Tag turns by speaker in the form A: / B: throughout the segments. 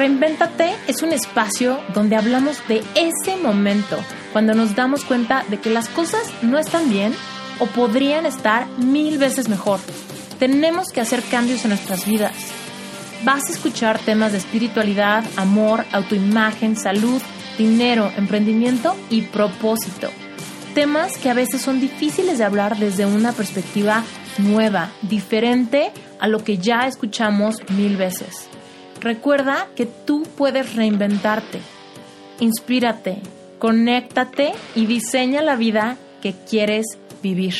A: Reinvéntate es un espacio donde hablamos de ese momento, cuando nos damos cuenta de que las cosas no están bien o podrían estar mil veces mejor. Tenemos que hacer cambios en nuestras vidas. Vas a escuchar temas de espiritualidad, amor, autoimagen, salud, dinero, emprendimiento y propósito. Temas que a veces son difíciles de hablar desde una perspectiva nueva, diferente a lo que ya escuchamos mil veces. Recuerda que tú puedes reinventarte. Inspírate, conéctate y diseña la vida que quieres vivir.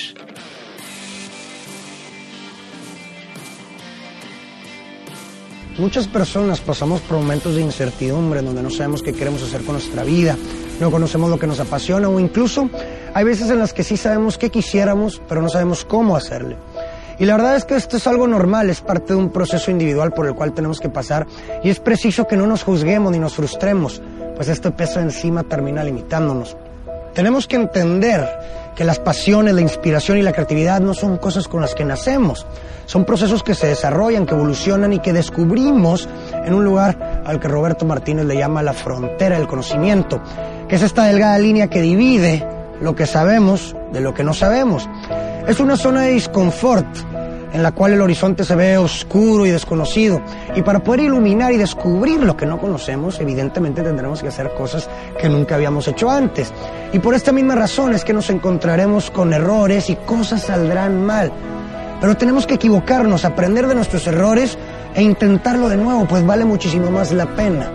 B: Muchas personas pasamos por momentos de incertidumbre donde no sabemos qué queremos hacer con nuestra vida, no conocemos lo que nos apasiona o incluso hay veces en las que sí sabemos qué quisiéramos, pero no sabemos cómo hacerle. Y la verdad es que esto es algo normal, es parte de un proceso individual por el cual tenemos que pasar y es preciso que no nos juzguemos ni nos frustremos, pues este peso encima termina limitándonos. Tenemos que entender que las pasiones, la inspiración y la creatividad no son cosas con las que nacemos, son procesos que se desarrollan, que evolucionan y que descubrimos en un lugar al que Roberto Martínez le llama la frontera del conocimiento, que es esta delgada línea que divide lo que sabemos de lo que no sabemos. Es una zona de disconfort en la cual el horizonte se ve oscuro y desconocido. Y para poder iluminar y descubrir lo que no conocemos, evidentemente tendremos que hacer cosas que nunca habíamos hecho antes. Y por esta misma razón es que nos encontraremos con errores y cosas saldrán mal. Pero tenemos que equivocarnos, aprender de nuestros errores e intentarlo de nuevo, pues vale muchísimo más la pena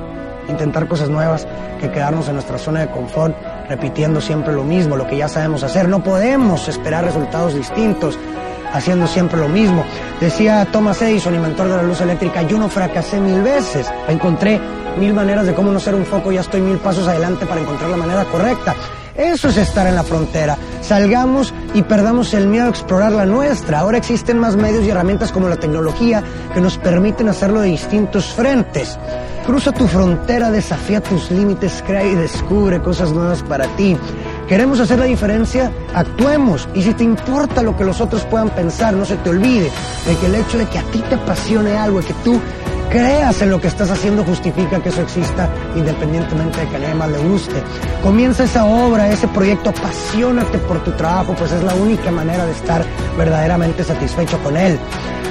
B: intentar cosas nuevas que quedarnos en nuestra zona de confort repitiendo siempre lo mismo, lo que ya sabemos hacer. No podemos esperar resultados distintos haciendo siempre lo mismo. Decía Thomas Edison, inventor de la luz eléctrica, yo no fracasé mil veces. Encontré mil maneras de cómo no ser un foco, ya estoy mil pasos adelante para encontrar la manera correcta. Eso es estar en la frontera. Salgamos y perdamos el miedo a explorar la nuestra. Ahora existen más medios y herramientas como la tecnología que nos permiten hacerlo de distintos frentes. Cruza tu frontera, desafía tus límites, crea y descubre cosas nuevas para ti. Queremos hacer la diferencia, actuemos. Y si te importa lo que los otros puedan pensar, no se te olvide de que el hecho de que a ti te apasione algo, y que tú creas en lo que estás haciendo justifica que eso exista independientemente de que a nadie más le guste. Comienza esa obra, ese proyecto, apasionate por tu trabajo, pues es la única manera de estar verdaderamente satisfecho con él.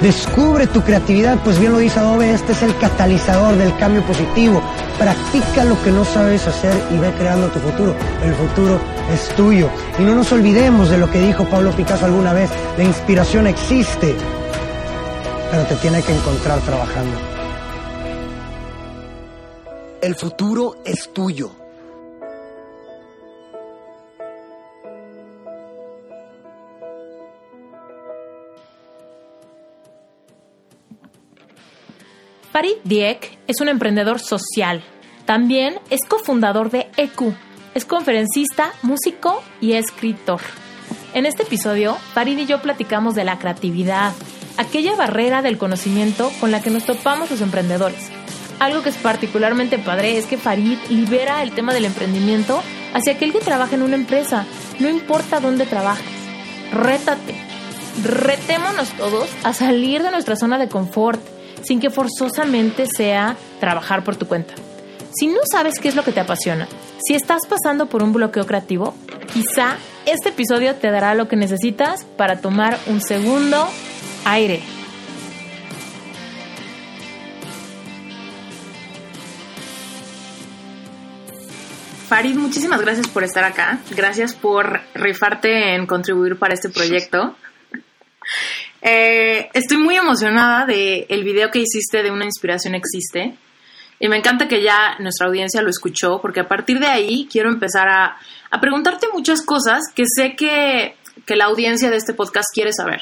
B: Descubre tu creatividad, pues bien lo dice Adobe, este es el catalizador del cambio positivo. Practica lo que no sabes hacer y ve creando tu futuro. El futuro es tuyo. Y no nos olvidemos de lo que dijo Pablo Picasso alguna vez, la inspiración existe, pero te tiene que encontrar trabajando. El futuro es tuyo.
A: Farid Diek es un emprendedor social. También es cofundador de EQ. Es conferencista, músico y escritor. En este episodio, Farid y yo platicamos de la creatividad, aquella barrera del conocimiento con la que nos topamos los emprendedores algo que es particularmente padre es que Farid libera el tema del emprendimiento hacia aquel que trabaja en una empresa, no importa dónde trabajes. Rétate. Retémonos todos a salir de nuestra zona de confort, sin que forzosamente sea trabajar por tu cuenta. Si no sabes qué es lo que te apasiona, si estás pasando por un bloqueo creativo, quizá este episodio te dará lo que necesitas para tomar un segundo aire. Farid, muchísimas gracias por estar acá. Gracias por rifarte en contribuir para este proyecto. Eh, estoy muy emocionada de el video que hiciste de Una Inspiración Existe. Y me encanta que ya nuestra audiencia lo escuchó, porque a partir de ahí quiero empezar a, a preguntarte muchas cosas que sé que, que, la audiencia de este podcast quiere saber.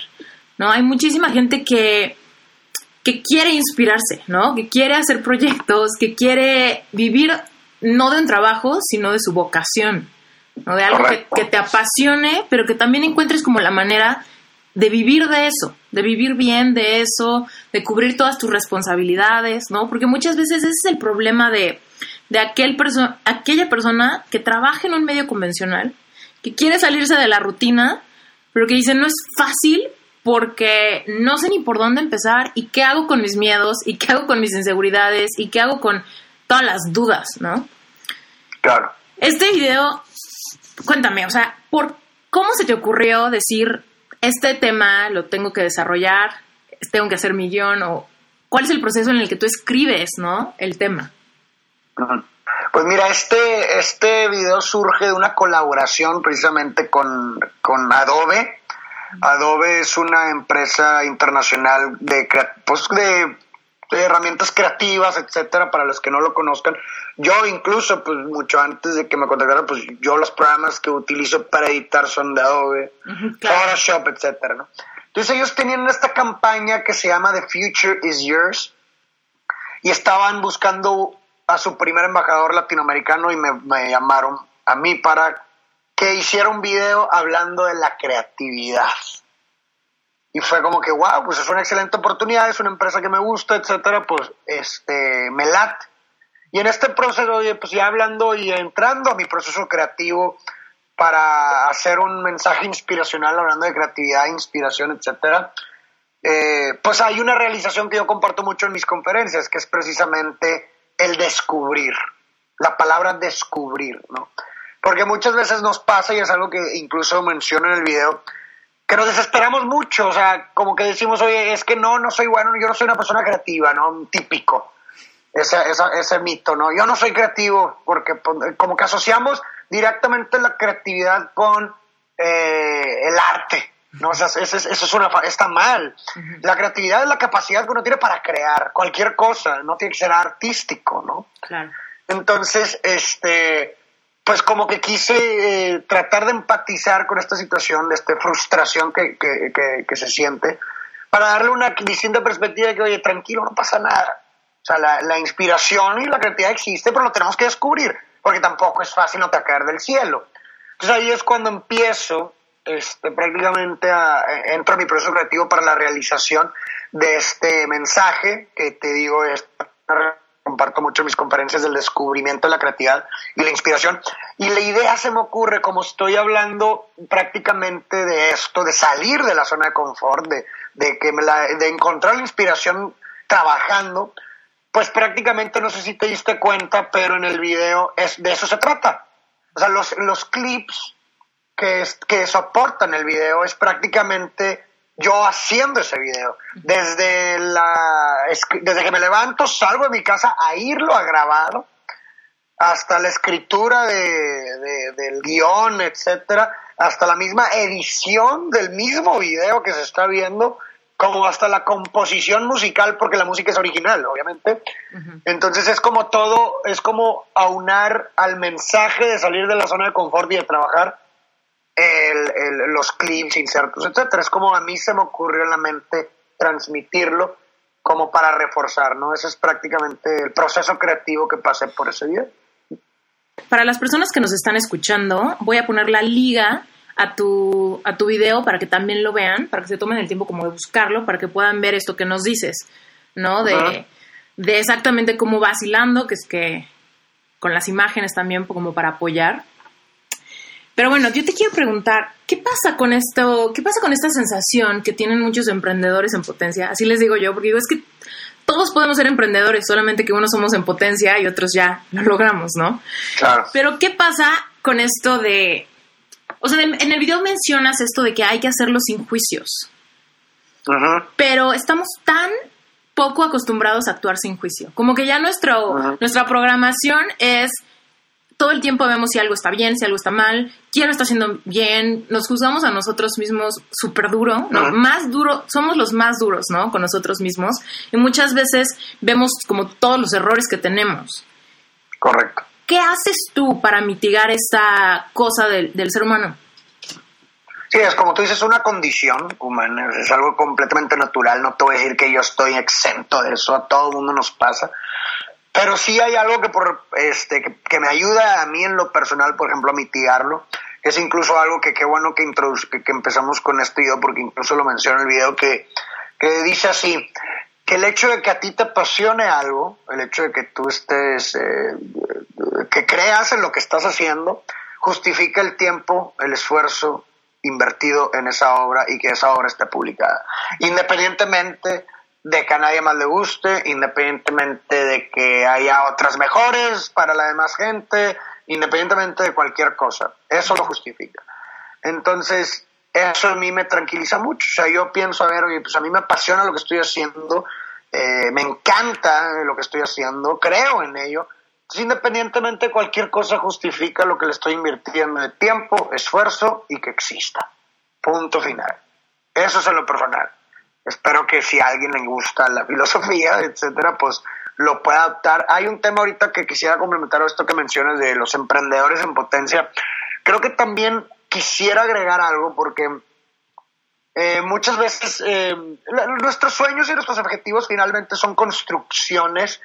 A: ¿no? Hay muchísima gente que, que quiere inspirarse, ¿no? que quiere hacer proyectos, que quiere vivir no de un trabajo, sino de su vocación, ¿no? De algo que, te apasione, pero que también encuentres como la manera de vivir de eso, de vivir bien de eso, de cubrir todas tus responsabilidades, ¿no? Porque muchas veces ese es el problema de, de aquel aquella persona que trabaja en un medio convencional, que quiere salirse de la rutina, pero que dice no es fácil porque no sé ni por dónde empezar y qué hago con mis miedos y qué hago con mis inseguridades y qué hago con todas las dudas, ¿no?
C: Claro.
A: Este video, cuéntame, o sea, ¿por cómo se te ocurrió decir este tema lo tengo que desarrollar, tengo que hacer mi guion o cuál es el proceso en el que tú escribes, ¿no? El tema.
C: Pues mira, este, este video surge de una colaboración precisamente con, con Adobe. Adobe es una empresa internacional de, pues de, herramientas creativas, etcétera, para los que no lo conozcan. Yo incluso, pues mucho antes de que me contactaran, pues yo los programas que utilizo para editar son de Adobe, Photoshop, etcétera, ¿no? Entonces ellos tenían esta campaña que se llama The Future is Yours y estaban buscando a su primer embajador latinoamericano y me, llamaron a mí para que hiciera un video hablando de la creatividad. Y fue como que, wow, pues es una excelente oportunidad, es una empresa que me gusta, etcétera, pues este, me late. Y en este proceso, pues ya hablando y entrando a mi proceso creativo para hacer un mensaje inspiracional hablando de creatividad, inspiración, etcétera, eh, pues hay una realización que yo comparto mucho en mis conferencias, que es precisamente el descubrir, la palabra descubrir, ¿no? Porque muchas veces nos pasa, y es algo que incluso menciono en el video, que nos desesperamos mucho, o sea, como que decimos, oye, es que no, no soy bueno, yo no soy una persona creativa, ¿no? Típico, ese, ese mito, ¿no? Yo no soy creativo, porque pues, como que asociamos directamente la creatividad con eh, el arte, ¿no? O sea, eso, es una, está mal. La creatividad es la capacidad que uno tiene para crear cualquier cosa, no tiene que ser artístico, ¿no?
A: Claro.
C: Entonces, este, pues como que quise eh, tratar de empatizar con esta situación, de esta frustración que, que, que, se siente, para darle una distinta perspectiva de que, oye, tranquilo, no pasa nada. O sea, la, la inspiración y la creatividad existe, pero lo tenemos que descubrir, porque tampoco es fácil no caer del cielo. Entonces ahí es cuando empiezo este, prácticamente entro a mi proceso creativo para la realización de este mensaje que te digo es comparto mucho mis conferencias del descubrimiento de la creatividad y la inspiración. Y la idea se me ocurre como estoy hablando prácticamente de esto de salir de la zona de confort de, de que me la, de encontrar la inspiración trabajando pues prácticamente no sé si te diste cuenta pero en el video es de eso se trata. O sea los, los clips que, que soportan el video es prácticamente yo haciendo ese video. Desde, la, desde que me levanto, salgo de mi casa a irlo a grabar, hasta la escritura de, del guion, etcétera, hasta la misma edición del mismo video que se está viendo, como hasta la composición musical, porque la música es original, obviamente. Entonces es como todo, es como aunar al mensaje de salir de la zona de confort y de trabajar el, los clips, insertos, etcétera. Es como a mí se me ocurrió en la mente transmitirlo como para reforzar, ¿no? Ese es prácticamente el proceso creativo que pasé por ese día.
A: Para las personas que nos están escuchando, voy a poner la liga a tu, a tu video para que también lo vean, para que se tomen el tiempo como de buscarlo, para que puedan ver esto que nos dices, ¿no? De, de exactamente cómo vacilando, que es que con las imágenes también como para apoyar. Pero bueno, yo te quiero preguntar, ¿qué pasa con esto? ¿Qué pasa con esta sensación que tienen muchos emprendedores en potencia? Así les digo yo, porque digo, es que todos podemos ser emprendedores, solamente que unos somos en potencia y otros ya lo logramos, ¿no?
C: Claro.
A: Pero ¿qué pasa con esto de... O sea, en el video mencionas esto de que hay que hacerlo sin juicios. Pero estamos tan poco acostumbrados a actuar sin juicio. Como que ya nuestro, nuestra programación es todo el tiempo vemos si algo está bien, si algo está mal, quién lo está haciendo bien, nos juzgamos a nosotros mismos súper duro, ¿no? Más duro, somos los más duros, ¿no? Con nosotros mismos. Y muchas veces vemos como todos los errores que tenemos.
C: Correcto.
A: ¿Qué haces tú para mitigar esta cosa del, del ser humano?
C: Sí, es como tú dices, una condición humana, es algo completamente natural, no te voy a decir que yo estoy exento de eso, a todo el mundo nos pasa, pero sí hay algo que, por, este, que, me ayuda a mí en lo personal, por ejemplo, a mitigarlo. Es incluso algo que qué bueno que, que, empezamos con esto yo, porque incluso lo menciono en el video, que, que dice así, que el hecho de que a ti te apasione algo, el hecho de que tú estés, eh, que creas en lo que estás haciendo, justifica el tiempo, el esfuerzo invertido en esa obra y que esa obra esté publicada. Independientemente de que a nadie más le guste, independientemente de que haya otras mejores para la demás gente, independientemente de cualquier cosa. Eso lo justifica. Entonces, eso a mí me tranquiliza mucho. O sea, yo pienso, a ver, pues a mí me apasiona lo que estoy haciendo, eh, me encanta lo que estoy haciendo, creo en ello. Entonces, independientemente de cualquier cosa, justifica lo que le estoy invirtiendo de tiempo, esfuerzo y que exista. Punto final. Eso es lo personal. Espero que si a alguien le gusta la filosofía, etcétera, pues lo pueda adaptar. Hay un tema ahorita que quisiera complementar a esto que mencionas de los emprendedores en potencia. Creo que también quisiera agregar algo porque eh, muchas veces eh, nuestros sueños y nuestros objetivos finalmente son construcciones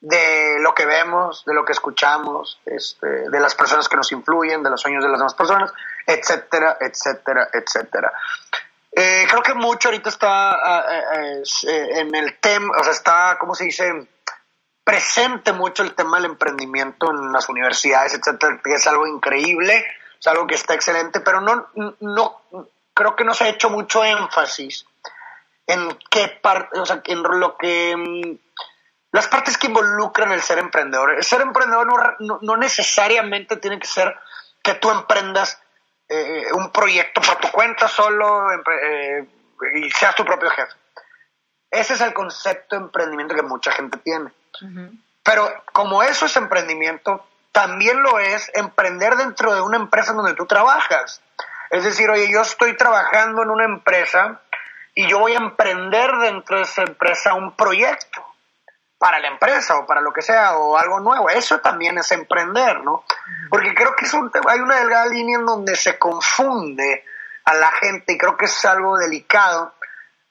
C: de lo que vemos, de lo que escuchamos, este, de las personas que nos influyen, de los sueños de las demás personas, etcétera, etcétera, etcétera. Eh, creo que mucho ahorita está ah, eh, eh, en el tema, o sea, está, ¿cómo se dice? Presente mucho el tema del emprendimiento en las universidades, etcétera, es algo increíble, es algo que está excelente, pero no, no, creo que no se ha hecho mucho énfasis en qué parte, o sea, en lo que mm, las partes que involucran el ser emprendedor. El ser emprendedor no, no necesariamente tiene que ser que tú emprendas eh, un proyecto por tu cuenta solo eh, y seas tu propio jefe. Ese es el concepto de emprendimiento que mucha gente tiene. Pero como eso es emprendimiento, también lo es emprender dentro de una empresa donde tú trabajas. Es decir, oye, yo estoy trabajando en una empresa y yo voy a emprender dentro de esa empresa un proyecto para la empresa o para lo que sea o algo nuevo. Eso también es emprender, ¿no? Porque creo que es un, hay una delgada línea en donde se confunde a la gente y creo que es algo delicado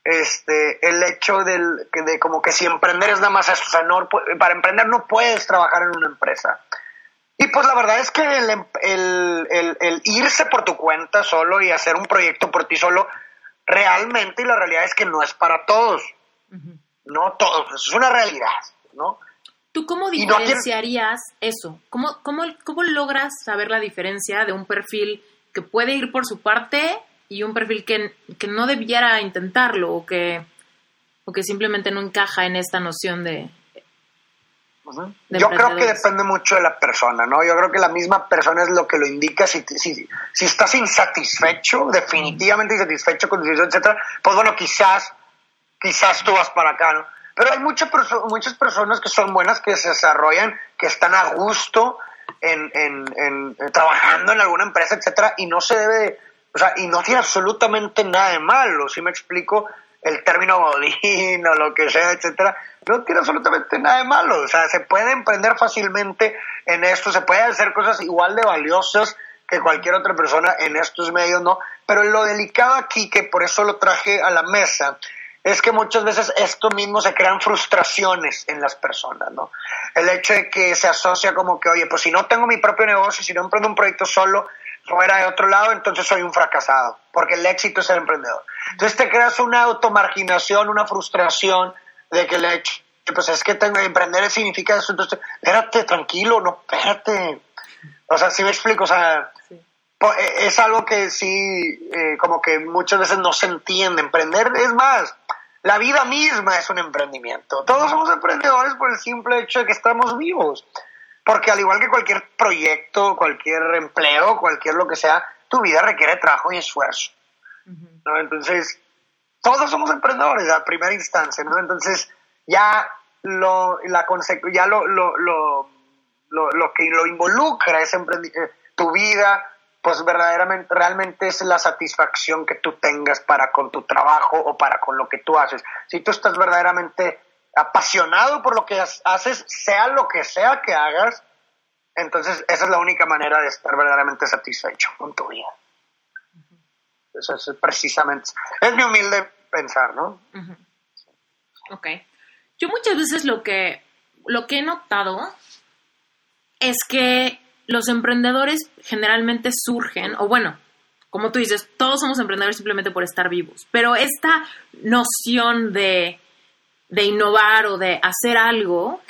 C: este el hecho del, de como que si emprender es nada más esto, o sea, no, para emprender no puedes trabajar en una empresa. Y pues la verdad es que el, el, el, irse por tu cuenta solo y hacer un proyecto por ti solo, realmente, y la realidad es que no es para todos no todo, es una realidad, ¿no?
A: ¿Tú cómo diferenciarías eso? ¿Cómo, cómo, ¿Cómo logras saber la diferencia de un perfil que puede ir por su parte y un perfil que, no debiera intentarlo o que, o que simplemente no encaja en esta noción de...
C: Yo creo que depende mucho de la persona, ¿no? Yo creo que la misma persona es lo que lo indica. Si, si, si estás insatisfecho, definitivamente insatisfecho con tu situación, etcétera, pues bueno, quizás quizás tú vas para acá, ¿no? Pero hay muchas muchas personas que son buenas, que se desarrollan, que están a gusto en, en, trabajando en alguna empresa, etcétera, y no se debe, o sea, y no tiene absolutamente nada de malo, si me explico, el término godín o lo que sea, etcétera, no tiene absolutamente nada de malo, o sea, se puede emprender fácilmente en esto, se puede hacer cosas igual de valiosas que cualquier otra persona en estos medios, ¿no? Pero lo delicado aquí, que por eso lo traje a la mesa, es que muchas veces esto mismo se crean frustraciones en las personas, ¿no? El hecho de que se asocia como que, oye, pues si no tengo mi propio negocio, si no emprendo un proyecto solo, fuera de otro lado, entonces soy un fracasado, porque el éxito es ser emprendedor. Entonces te creas una automarginación, una frustración de que el hecho, pues es que tengo emprender significa eso, entonces, espérate, tranquilo, no, espérate. O sea, si me explico, o sea, e, es algo que sí, eh, como que muchas veces no se entiende. Emprender es más, la vida misma es un emprendimiento. Todos somos emprendedores por el simple hecho de que estamos vivos. Porque al igual que cualquier proyecto, cualquier empleo, cualquier lo que sea, tu vida requiere trabajo y esfuerzo. ¿no? Entonces, todos somos emprendedores a primera instancia, ¿no? Entonces, ya lo, la ya lo, lo, lo, lo, que lo involucra es eh, tu vida, pues verdaderamente, realmente es la satisfacción que tú tengas para con tu trabajo o para con lo que tú haces. Si tú estás verdaderamente apasionado por lo que haces, sea lo que sea que hagas, entonces esa es la única manera de estar verdaderamente satisfecho con tu vida. Eso es precisamente, es mi humilde pensar, ¿no?
A: Ok. Yo muchas veces lo que, lo que he notado es que los emprendedores generalmente surgen, o bueno, como tú dices, todos somos emprendedores simplemente por estar vivos, pero esta noción de, innovar o de hacer algo,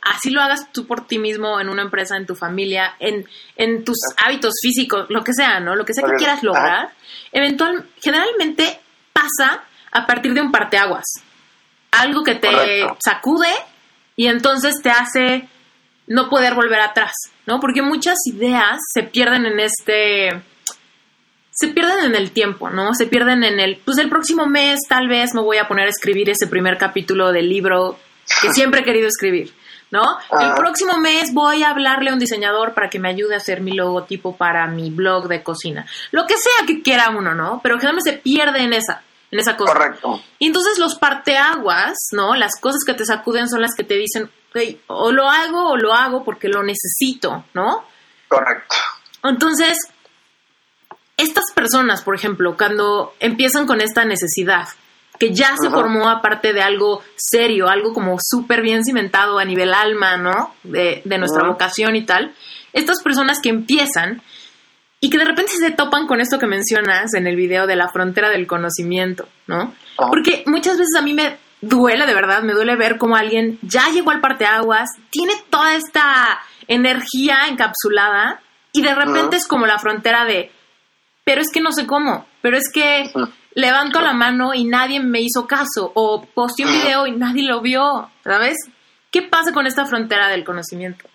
A: así lo hagas tú por ti mismo en una empresa, en tu familia, en, en tus hábitos físicos, lo que sea, ¿no? Lo que sea que quieras lograr, eventual, generalmente pasa a partir de un parteaguas. algo que te
C: Correcto.
A: sacude y entonces te hace no poder volver atrás, ¿no? Porque muchas ideas se pierden en este se pierden en el tiempo, ¿no? Se pierden en el, pues el próximo mes tal vez me voy a poner a escribir ese primer capítulo del libro que siempre he querido escribir, ¿no? El
C: Ajá.
A: próximo mes voy a hablarle a un diseñador para que me ayude a hacer mi logotipo para mi blog de cocina. Lo que sea que quiera uno, ¿no? Pero generalmente se pierde en esa, en esa cosa.
C: Correcto.
A: Y entonces los parteaguas, ¿no? Las cosas que te sacuden son las que te dicen, "Hey, o lo hago o lo hago porque lo necesito, ¿no?
C: Correcto.
A: Entonces, estas personas, por ejemplo, cuando empiezan con esta necesidad, que ya se formó aparte de algo serio, algo como súper bien cimentado a nivel alma, ¿no? De, de nuestra vocación y tal, estas personas que empiezan y que de repente se topan con esto que mencionas en el video de la frontera del conocimiento, ¿no? Porque muchas veces a mí me duele, de verdad, me duele ver cómo alguien ya llegó al parteaguas, tiene toda esta energía encapsulada y de repente es como la frontera de, pero es que no sé cómo, pero es que levanto la mano y nadie me hizo caso, o posté un video y nadie lo vio, ¿sabes? ¿Qué pasa con esta frontera del conocimiento?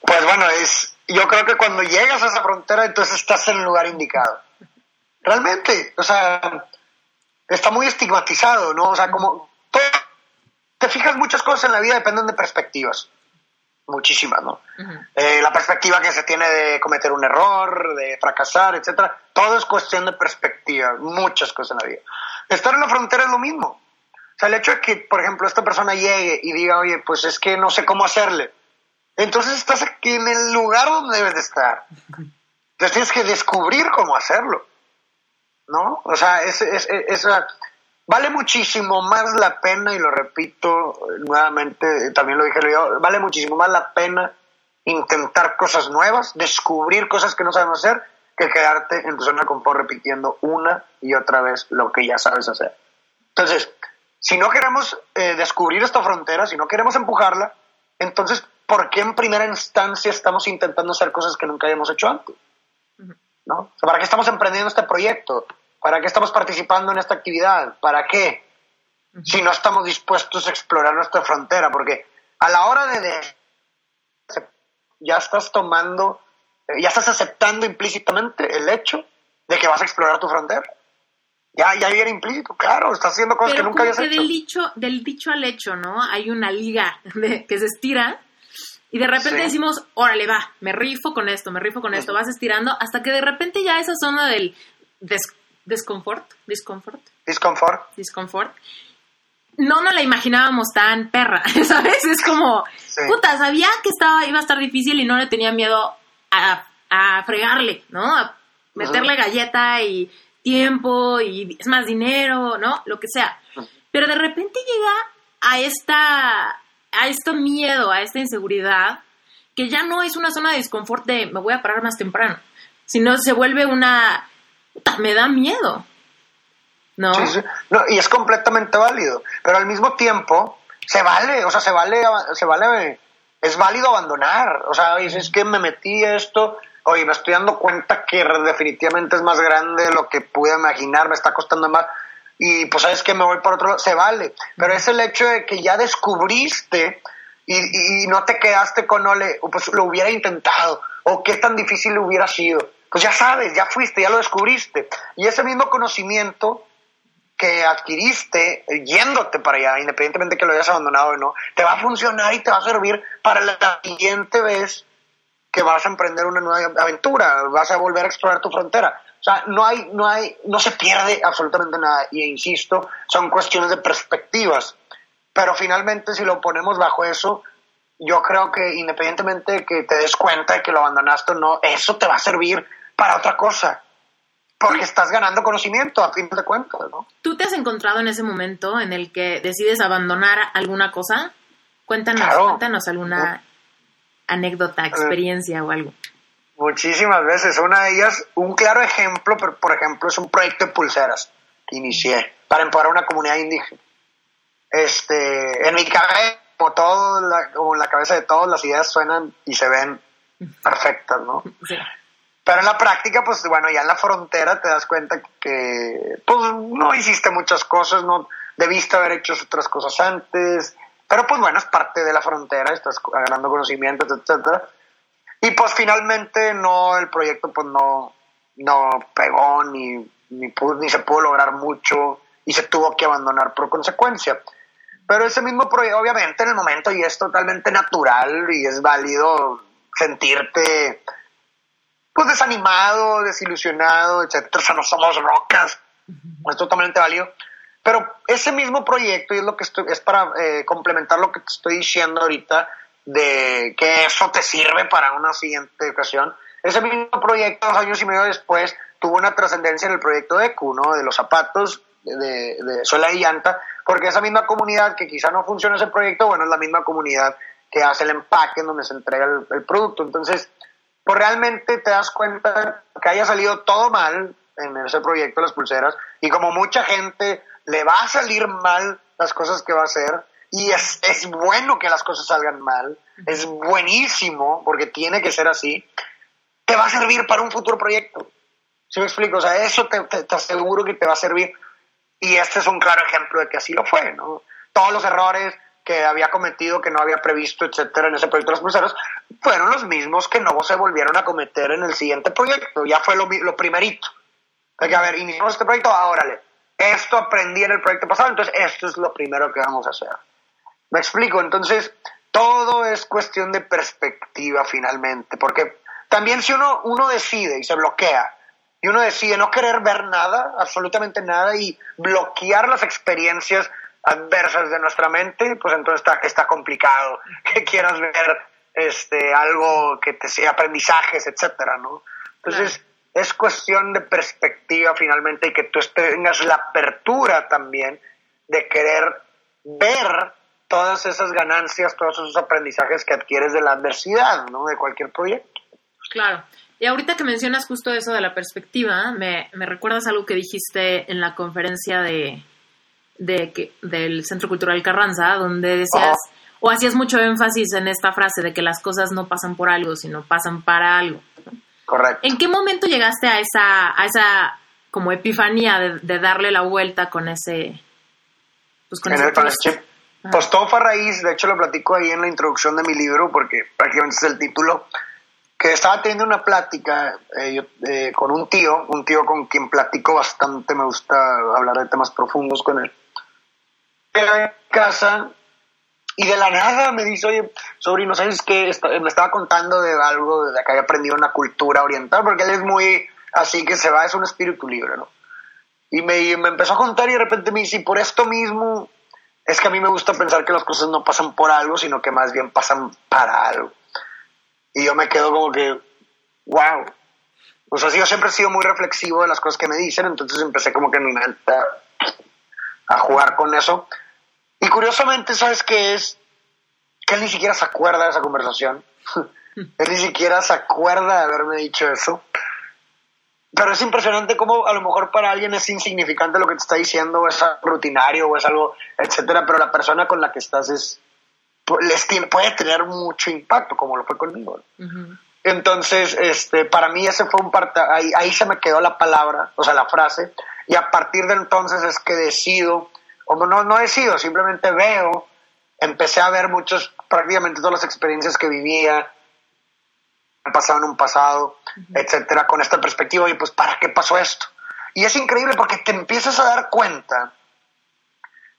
C: Pues bueno, es, yo creo que cuando llegas a esa frontera, entonces estás en el lugar indicado. Realmente, o sea, está muy estigmatizado, ¿no? O sea, como todo- te fijas muchas cosas en la vida dependen de perspectivas, muchísimas, ¿no? Eh, la perspectiva que se tiene de cometer un error, de fracasar, etcétera, todo es cuestión de perspectiva, muchas cosas en la vida. Estar en la frontera es lo mismo. O sea, el hecho de que, por ejemplo, esta persona llegue y diga, oye, pues es que no sé cómo hacerle. Entonces estás aquí en el lugar donde debes de estar. Entonces tienes que descubrir cómo hacerlo. ¿No? O sea, es, es, es- vale muchísimo más la pena, y lo repito eh, nuevamente, también lo dije vale muchísimo más la pena intentar cosas nuevas, descubrir cosas que no sabemos hacer, que quedarte en tu zona de confort repitiendo una y otra vez lo que ya sabes hacer. Entonces, si no queremos eh, descubrir esta frontera, si no queremos empujarla, entonces, ¿por qué en primera instancia estamos intentando hacer cosas que nunca habíamos hecho antes? ¿No? O sea, ¿Para qué estamos emprendiendo este proyecto? ¿Para qué estamos participando en esta actividad? ¿Para qué? Si no estamos dispuestos a explorar nuestra frontera, porque a la hora de, de- ya estás tomando, eh, ya estás aceptando implícitamente el hecho de que vas a explorar tu frontera. Ya, ya viene implícito, claro, estás haciendo cosas
A: Pero
C: que nunca habías hecho.
A: del dicho, del dicho al hecho, ¿no? Hay una liga de- que se estira y de repente
C: Sí.
A: decimos, órale, va, me rifo con esto, me rifo con esto, vas estirando hasta que de repente ya esa zona del des- desconfort, disconfort,
C: Disconfort.
A: disconfort, no nos la imaginábamos tan perra, ¿sabes? Es como,
C: Sí.
A: puta, sabía que estaba, iba a estar difícil y no le tenía miedo a, a fregarle, ¿no? A meterle galleta y tiempo y es más dinero, ¿no? Lo que sea. Pero de repente llega a esta, a este miedo, a esta inseguridad, que ya no es una zona de desconfort de me voy a parar más temprano, sino se vuelve una, me da miedo, ¿no?
C: Sí, sí. No, y es completamente válido, pero al mismo tiempo se vale, o sea, se vale, se vale, es válido abandonar, o sea, dices, es que me metí a esto, oye, me estoy dando cuenta que definitivamente es más grande de lo que pude imaginar, me está costando más, y pues sabes que me voy por otro lado, se vale, pero es el hecho de que ya descubriste y, no te quedaste con, ole, pues lo hubiera intentado, o qué tan difícil hubiera sido, pues ya sabes, ya fuiste, ya lo descubriste, y ese mismo conocimiento que adquiriste yéndote para allá, independientemente que lo hayas abandonado o no, te va a funcionar y te va a servir para la siguiente vez que vas a emprender una nueva aventura, vas a volver a explorar tu frontera. O sea, no hay, no hay, no se pierde absolutamente nada. Y insisto, son cuestiones de perspectivas. Pero finalmente, si lo ponemos bajo eso, yo creo que independientemente de que te des cuenta de que lo abandonaste o no, eso te va a servir para otra cosa. Porque estás ganando conocimiento, a fin de cuentas, ¿no?
A: ¿Tú te has encontrado en ese momento en el que decides abandonar alguna cosa? Cuéntanos,
C: Claro.
A: cuéntanos alguna anécdota, experiencia o algo.
C: Muchísimas veces. Una de ellas, un claro ejemplo, pero, por ejemplo, es un proyecto de pulseras que inicié para empoderar una comunidad indígena. Este, en mi cabeza, como, todo la, como en la cabeza de todos, las ideas suenan y se ven perfectas, ¿no?
A: Sí.
C: Pero en la práctica, pues bueno, ya en la frontera te das cuenta que pues no hiciste muchas cosas, no, debiste haber hecho otras cosas antes, pero pues bueno, es parte de la frontera, estás ganando conocimientos, etcétera. Y pues finalmente no, el proyecto pues no, no pegó ni, ni, ni se pudo lograr mucho y se tuvo que abandonar por consecuencia. Pero ese mismo proyecto, obviamente en el momento y es totalmente natural y es válido sentirte pues desanimado, desilusionado, etcétera. O sea, no somos rocas, es totalmente válido. Pero ese mismo proyecto, y es lo que estoy, es para eh, complementar lo que te estoy diciendo ahorita, de que eso te sirve para una siguiente ocasión. Ese mismo proyecto, dos años y medio después, tuvo una trascendencia en el proyecto de ECU, ¿no? De los zapatos de, de suela y llanta, porque esa misma comunidad que quizá no funciona ese proyecto, bueno, es la misma comunidad que hace el empaque en donde se entrega el, producto. Entonces, pues realmente te das cuenta que haya salido todo mal en ese proyecto de las pulseras y como mucha gente le va a salir mal las cosas que va a hacer y es, es bueno que las cosas salgan mal, es buenísimo porque tiene que ser así, te va a servir para un futuro proyecto. ¿Sí me explico? O sea, eso te, te aseguro que te va a servir y este es un claro ejemplo de que así lo fue, ¿no? Todos los errores que había cometido, que no había previsto, etcétera, en ese proyecto de los pulseros, fueron los mismos que no se volvieron a cometer en el siguiente proyecto. Ya fue lo, lo primerito. Hay que, a ver, iniciamos este proyecto, órale. Esto aprendí en el proyecto pasado, entonces esto es lo primero que vamos a hacer. ¿Me explico? Entonces, todo es cuestión de perspectiva finalmente, porque también si uno, uno decide y se bloquea y uno decide no querer ver nada, absolutamente nada, y bloquear las experiencias adversas de nuestra mente, pues entonces está, está complicado que quieras ver este, algo que te sea aprendizajes, etcétera, ¿no? Entonces, es cuestión de perspectiva finalmente y que tú tengas la apertura también de querer ver todas esas ganancias, todos esos aprendizajes que adquieres de la adversidad, ¿no? De cualquier proyecto.
A: Claro. Y ahorita que mencionas justo eso de la perspectiva, me, me recuerdas algo que dijiste en la conferencia de, de que, del Centro Cultural Carranza, donde decías, o hacías mucho énfasis en esta frase de que las cosas no pasan por algo, sino pasan para algo.
C: Correcto.
A: ¿En qué momento llegaste a esa, a esa como epifanía de, darle la vuelta con ese...
C: Pues con, ese, chip? Pues todo fue a raíz, de hecho lo platico ahí en la introducción de mi libro, porque prácticamente es el título, que estaba teniendo una plática eh, eh, con un tío, un tío con quien platico bastante, me gusta hablar de temas profundos con él. En casa y de la nada me dice, oye, sobrino, ¿sabes qué? Me estaba contando de algo de que había aprendido una cultura oriental, porque él es muy así que se va, es un espíritu libre, ¿no? Y me, me empezó a contar y de repente me dice, y por esto mismo, es que a mí me gusta pensar que las cosas no pasan por algo, sino que más bien pasan para algo. Y yo me quedo como que, wow. O sea, yo siempre he sido muy reflexivo de las cosas que me dicen, entonces empecé como que mi mente a, jugar con eso. Y curiosamente, ¿sabes qué es? Que él ni siquiera se acuerda de esa conversación. él ni siquiera se acuerda de haberme dicho eso. Pero es impresionante cómo a lo mejor para alguien es insignificante lo que te está diciendo, o es rutinario, o es algo, etcétera, pero la persona con la que estás es les tiene, puede tener mucho impacto, como lo fue conmigo. Entonces, este, para mí ese fue un parte, ahí, ahí se me quedó la palabra, o sea, la frase, y a partir de entonces es que decido, o no, no decido, simplemente veo, empecé a ver muchos, prácticamente todas las experiencias que vivía, han pasado en un pasado, etcétera, con esta perspectiva, y pues, ¿para qué pasó esto? Y es increíble porque te empiezas a dar cuenta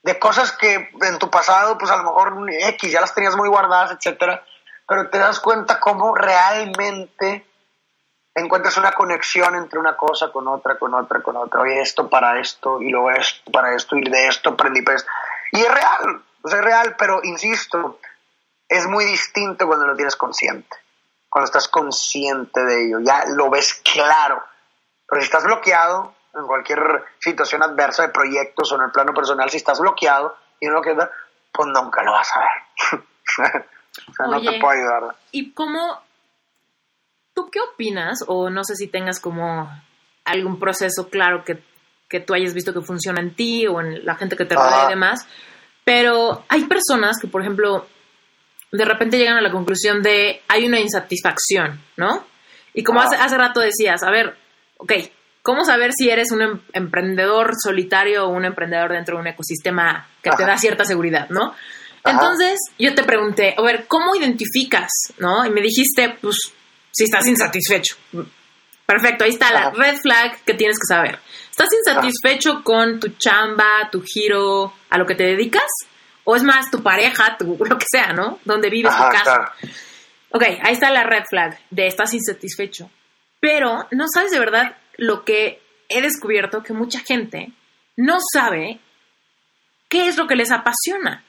C: de cosas que en tu pasado, pues a lo mejor X, ya las tenías muy guardadas, etcétera, pero te das cuenta cómo realmente encuentras una conexión entre una cosa con otra, con otra, con otra. Oye, esto para esto, y luego esto para esto, y de esto aprendí pues. Y es real, o sea, es real, pero insisto, es muy distinto cuando lo tienes consciente. Cuando estás consciente de ello, ya lo ves claro. Pero si estás bloqueado, en cualquier situación adversa de proyectos o en el plano personal, si estás bloqueado y no lo queda, pues nunca lo vas a ver. o sea, no te puedo ayudar.
A: ¿Y cómo, tú qué opinas? O no sé si tengas como algún proceso claro que, que tú hayas visto que funciona en ti o en la gente que te rodea y demás, pero hay personas que, por ejemplo, de repente llegan a la conclusión de hay una insatisfacción, ¿no? Y como hace, hace rato decías, a ver, ok, ¿Cómo saber si eres un em- emprendedor solitario o un emprendedor dentro de un ecosistema que te da cierta seguridad, ¿no?
C: Ajá.
A: Entonces, yo te pregunté, a ver, ¿cómo identificas, no? Y me dijiste, pues, si estás insatisfecho. Perfecto, ahí está la red flag que tienes que saber. ¿Estás insatisfecho con tu chamba, tu giro, a lo que te dedicas? ¿O es más tu pareja, tu, lo que sea, ¿no? Donde vives
C: Ajá,
A: tu casa.
C: claro.
A: Ok, ahí está la red flag de estás insatisfecho. Pero no sabes de verdad lo que he descubierto que mucha gente no sabe qué es lo que les apasiona.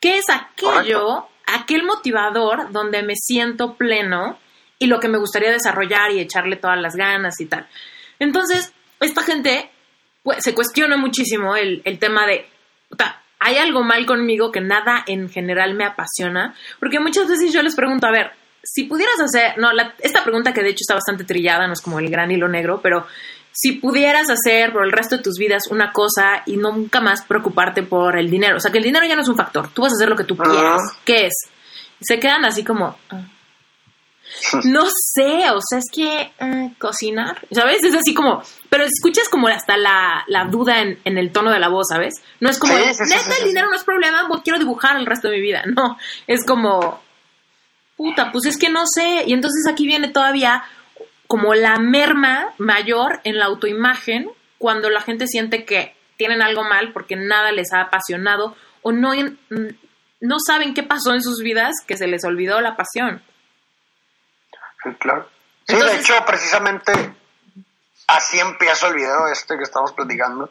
A: ¿Qué es aquello, aquel motivador donde me siento pleno y lo que me gustaría desarrollar y echarle todas las ganas y tal? Entonces, esta gente pues, se cuestiona muchísimo el, el tema de, hay algo mal conmigo que nada en general me apasiona, porque muchas veces yo les pregunto, a ver, si pudieras hacer, no, la- esta pregunta que de hecho está bastante trillada, no es como el gran hilo negro, pero si pudieras hacer por el resto de tus vidas una cosa y nunca más preocuparte por el dinero, o sea, que el dinero ya no es un factor, tú vas a hacer lo que tú
C: Ajá.
A: quieras, ¿qué es? Y se quedan así como... ah. No sé, o sea, es que eh, cocinar, ¿sabes? Es así como, pero escuchas como hasta la, la duda en, en el tono de la voz, ¿sabes? No es como,
C: Sí, sí, sí,
A: neta,
C: sí,
A: el dinero no es problema, quiero dibujar el resto de mi vida. No, es como, puta, pues es que no sé. Y entonces aquí viene todavía como la merma mayor en la autoimagen cuando la gente siente que tienen algo mal porque nada les ha apasionado o no, mm, no saben qué pasó en sus vidas que se les olvidó la pasión.
C: Sí, claro. Sí,
A: Entonces-
C: de hecho, precisamente así empieza el video este que estamos platicando,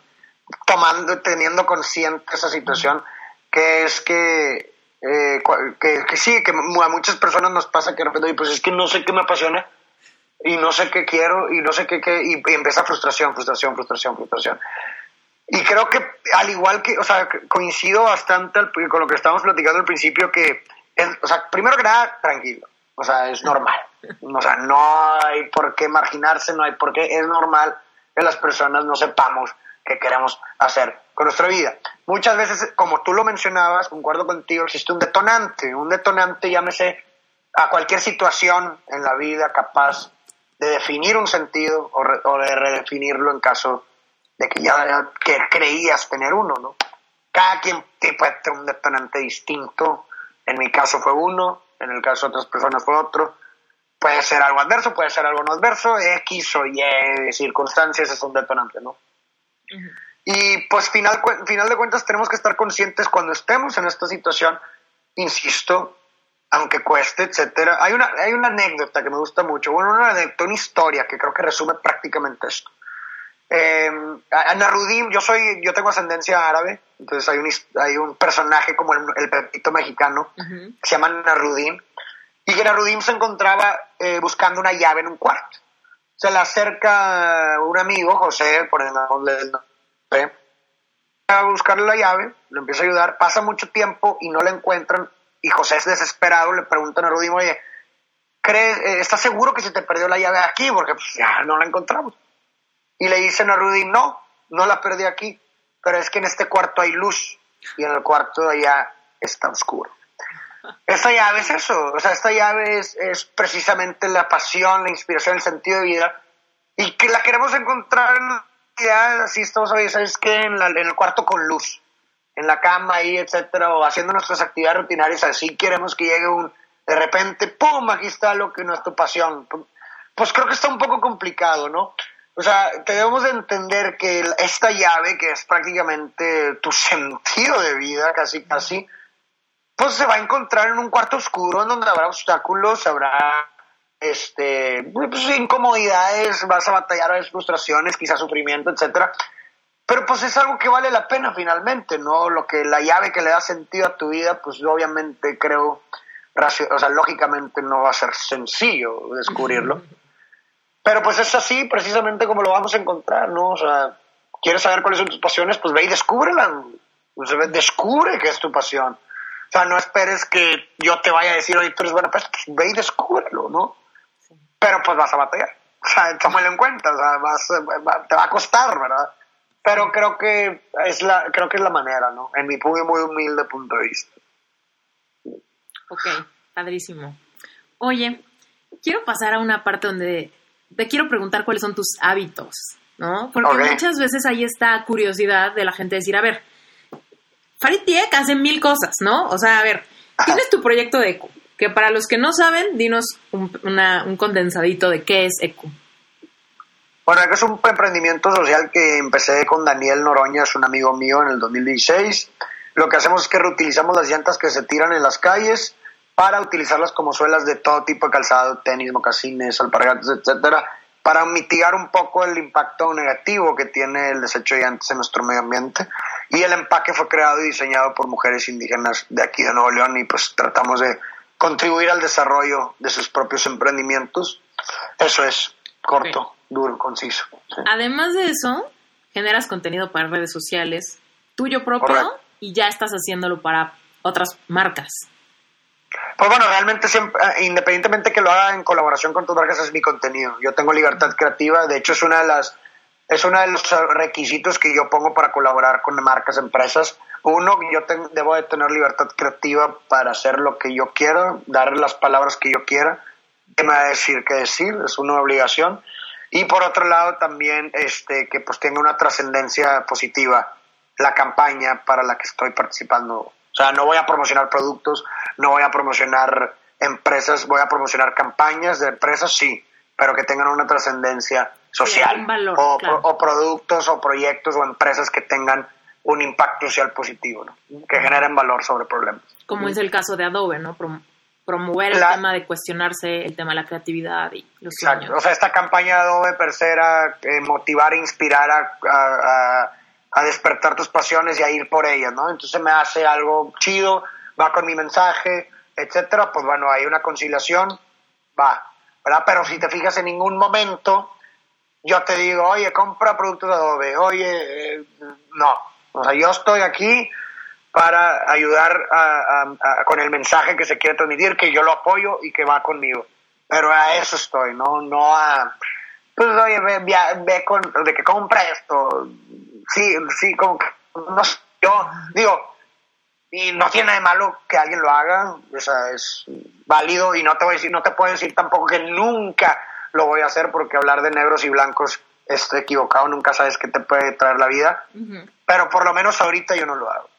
C: tomando, teniendo consciente esa situación, que es que, eh, que, que sí, que a muchas personas nos pasa que de repente, "Oye, pues es que no sé qué me apasiona, y no sé qué quiero, y no sé qué, qué y, y empieza frustración, frustración, frustración, frustración. Y creo que al igual que, o sea, coincido bastante con lo que estábamos platicando al principio, que, es, o sea, primero que nada, tranquilo, o sea, es normal. O sea, no hay por qué marginarse, no hay por qué, es normal que las personas no sepamos qué queremos hacer con nuestra vida. Muchas veces, como tú lo mencionabas, concuerdo contigo, existe un detonante, un detonante, llámese a cualquier situación en la vida capaz de definir un sentido o, o de redefinirlo en caso de que ya que creías tener uno, ¿no? Cada quien puede tener un detonante distinto. En mi caso fue uno, en el caso de otras personas fue otro. Puede ser algo adverso, puede ser algo no adverso, X o Y circunstancias es un detonante, ¿no? Y pues final, final de cuentas tenemos que estar conscientes cuando estemos en esta situación, insisto, aunque cueste, etcétera. Hay una, hay una anécdota que me gusta mucho, bueno, una anécdota, una historia que creo que resume prácticamente esto. Eh, a- a Narudim, yo soy, yo tengo ascendencia árabe, entonces hay un, hay un personaje como el, el Pepito mexicano
A: Ujú.
C: que se llama Narudim, y que Narudim se encontraba eh, buscando una llave en un cuarto. Se le acerca un amigo, José, por el nombre del nombre, a buscarle la llave, le empieza a ayudar, pasa mucho tiempo y no la encuentran, y José es desesperado, le pregunta a Narudim, oye, ¿crees, eh, ¿estás seguro que se te perdió la llave aquí? Porque pues, ya no la encontramos. Y le dicen a Rudy, no, no la perdí aquí, pero es que en este cuarto hay luz y en el cuarto de allá está oscuro. Esta llave es eso, o sea, esta llave es, es precisamente la pasión, la inspiración, el sentido de vida y que la queremos encontrar en realidad, así estamos hoy, ¿sabes qué? En, la- en el cuarto con luz, en la cama ahí, etcétera, o haciendo nuestras actividades rutinarias, así queremos que llegue un, de repente, ¡pum! Aquí está lo que nuestra pasión. Pues creo que está un poco complicado, ¿no? O sea, debemos de entender que esta llave, que es prácticamente tu sentido de vida, casi, casi, pues se va a encontrar en un cuarto oscuro en donde habrá obstáculos, habrá este, pues, incomodidades, vas a batallar, a frustraciones, quizás sufrimiento, etcétera. Pero pues es algo que vale la pena finalmente, ¿no? Lo que la llave que le da sentido a tu vida, pues obviamente creo, o sea, lógicamente no va a ser sencillo descubrirlo. Pero pues es así precisamente como lo vamos a encontrar, ¿no? O sea, ¿quieres saber cuáles son tus pasiones? Pues ve y descúbrela. Pues, ve- descubre qué es tu pasión. O sea, no esperes que yo te vaya a decir, oye, tú eres buena, pues ve y descúbrelo, ¿no? Pero pues vas a batallar. O sea, tómalo en cuenta, o sea, vas, te va a costar, ¿verdad? Pero creo que es la, creo que es la manera, ¿no? En mi muy, muy humilde punto de vista.
A: Ok, padrísimo. Oye, quiero pasar a una parte donde te quiero preguntar cuáles son tus hábitos ¿no? Porque muchas veces hay esta curiosidad de la gente decir, a ver, Farid hace mil cosas, ¿no? O sea, a ver, tienes tu proyecto de ECU, que para los que no saben, dinos un, un condensadito de qué es ECU.
C: Bueno, es un emprendimiento social que empecé con Daniel Noroña, es un amigo mío en el 2016. Lo que hacemos es que reutilizamos las llantas que se tiran en las calles para utilizarlas como suelas de todo tipo de calzado, tenis, mocasines, alpargatas, etcétera, para mitigar un poco el impacto negativo que tiene el desecho de llantas en nuestro medio ambiente. Y el empaque fue creado y diseñado por mujeres indígenas de aquí de Nuevo León y pues tratamos de contribuir al desarrollo de sus propios emprendimientos. Eso es, corto duro, conciso.
A: Además de eso, generas contenido para redes sociales, tuyo propio, y ya estás haciéndolo para otras marcas.
C: Pues bueno, realmente siempre, eh, independientemente que lo haga en colaboración con tus marcas, es mi contenido. Yo tengo libertad creativa, de hecho es una de las es uno de los requisitos que yo pongo para colaborar con marcas, empresas. Uno, yo debo de tener libertad creativa para hacer lo que yo quiera, dar las palabras que yo quiera. ¿Qué me va a decir qué decir? Es una obligación y por otro lado también este que pues tenga una trascendencia positiva la campaña para la que estoy participando. O sea, no voy a promocionar productos, no voy a promocionar empresas, voy a promocionar campañas de empresas, sí, pero que tengan una trascendencia social. o, productos o proyectos o empresas que tengan un impacto social positivo, ¿no? que generen valor sobre problemas.
A: Como es el caso de Adobe, ¿no? promover el tema de cuestionarse el tema de la creatividad y los
C: Exacto. O sea, esta campaña de Adobe per eh, motivar e inspirar a, a, despertar tus pasiones y a ir por ellas, ¿no? Entonces me hace algo chido, va con mi mensaje, etcétera, pues bueno, hay una conciliación, va, ¿verdad? Pero si te fijas en ningún momento, yo te digo, oye, compra productos de Adobe, oye, eh, no, o sea, yo estoy aquí para ayudar con el mensaje que se quiere transmitir, que yo lo apoyo y que va conmigo. Pero a eso estoy, no, no a, pues oye, ve, ve, con, de que compra esto. Sí, sí, como que, no yo digo, y no tiene de malo que alguien lo haga, o sea, es válido y no te voy a decir, no te puedo decir tampoco que nunca lo voy a hacer porque hablar de negros y blancos es equivocado, nunca sabes qué te puede traer la vida, pero por lo menos ahorita yo no lo hago